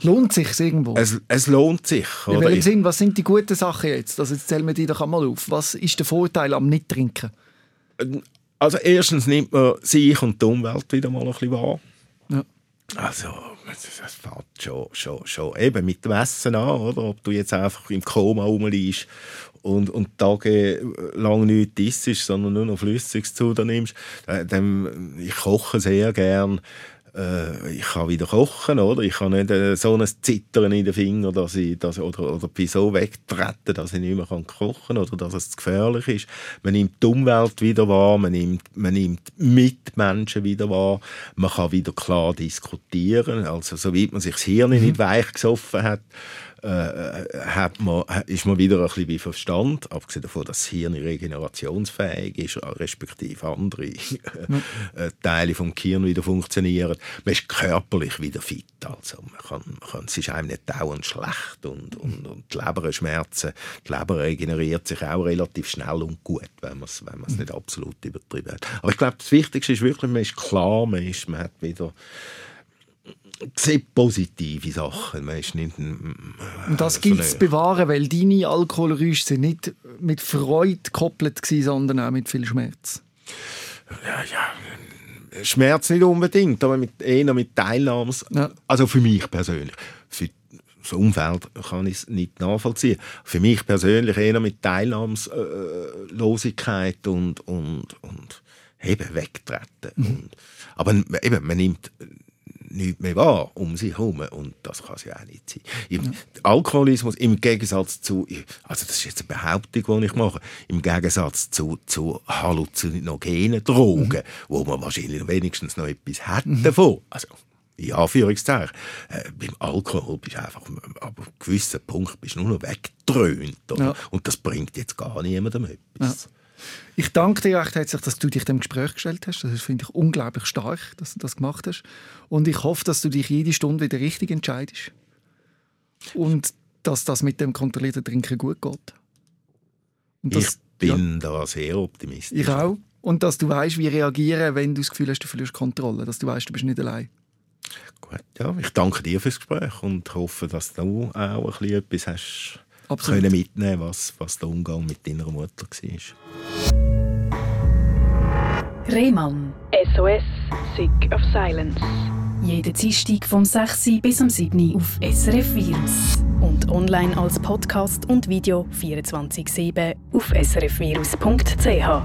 Lohnt sich irgendwo? Es, es lohnt sich. In welchem Sinn, was sind die guten Sachen jetzt? Also jetzt zählen wir die doch einmal auf. Was ist der Vorteil am Nicht-Trinken? Also erstens nimmt man sich und die Umwelt wieder mal ein bisschen wahr. Ja. Also das fängt schon, schon, schon eben mit dem Essen an, oder? Ob du jetzt einfach im Koma rumliegst und, und tagelang nichts isst, sondern nur noch Flüssiges zu dir nimmst. Äh, dann, ich koche sehr gern äh, ich kann wieder kochen, oder? Ich kann nicht äh, so ein Zittern in den Fingern, dass ich, dass, oder, oder bin so wegtreten, dass ich nicht mehr kann kochen oder dass es gefährlich ist. Man nimmt die Umwelt wieder wahr, man nimmt, man nimmt Mitmenschen wieder wahr, man kann wieder klar diskutieren, also soweit man sich das Hirn mhm. nicht weich gesoffen hat, äh, hat man, ist man wieder ein bisschen wie Verstand, abgesehen davon, dass das Hirn regenerationsfähig ist, respektive andere mhm. Teile vom Gehirn wieder funktionieren. Man ist körperlich wieder fit. Also man kann, man kann, es ist einem nicht dauernd schlecht und, und, und die Leberschmerzen, die Leber regeneriert sich auch relativ schnell und gut, wenn man es wenn nicht absolut übertrieben hat. Aber ich glaube, das Wichtigste ist wirklich, man ist klar, man, ist, man hat wieder sieht positive Sachen. Ist nicht, äh, und das gilt es bewahren, weil deine Alkoholrüsche sind nicht mit Freude gekoppelt gewesen, sondern auch mit viel Schmerz. Ja, ja. Schmerz nicht unbedingt, aber mit, eher mit Teilnahme. Ja. Also für mich persönlich. Für das Umfeld kann ich es nicht nachvollziehen. Für mich persönlich eher mit Teilnahmslosigkeit und, und, und eben wegtreten. Mhm. Und, aber eben, man nimmt nichts mehr wahr um sich herum. Und das kann es ja auch nicht sein. Ja. Alkoholismus im Gegensatz zu, also das ist jetzt eine Behauptung, die ich mache, im Gegensatz zu, zu halluzinogenen Drogen, mhm. wo man wahrscheinlich wenigstens noch etwas hat mhm. davon. Also, in Anführungszeichen. Äh, beim Alkohol bist du einfach, ab einem gewissen Punkt bist du nur noch weggedröhnt. Ja. Und das bringt jetzt gar niemandem etwas. Ja. Ich danke dir recht herzlich, dass du dich dem Gespräch gestellt hast. Das finde ich unglaublich stark, dass du das gemacht hast. Und ich hoffe, dass du dich jede Stunde wieder richtig entscheidest. Und dass das mit dem kontrollierten Trinken gut geht. Das, ich bin ja, da sehr optimistisch. Ich auch. Und dass du weißt, wie reagieren, wenn du das Gefühl hast, du verlierst Kontrolle. Dass du weißt, du bist nicht allein. Gut, ja. Ich danke dir fürs Gespräch und hoffe, dass du auch ein bisschen etwas hast Absolut. können mitnehmen was, was der Umgang mit deiner Mutter war. Rehmann. SOS, Sick of Silence. Jeden Dienstag vom 6. bis am 7. auf SRF Virus. Und online als Podcast und Video 24-7 auf srfvirus.ch.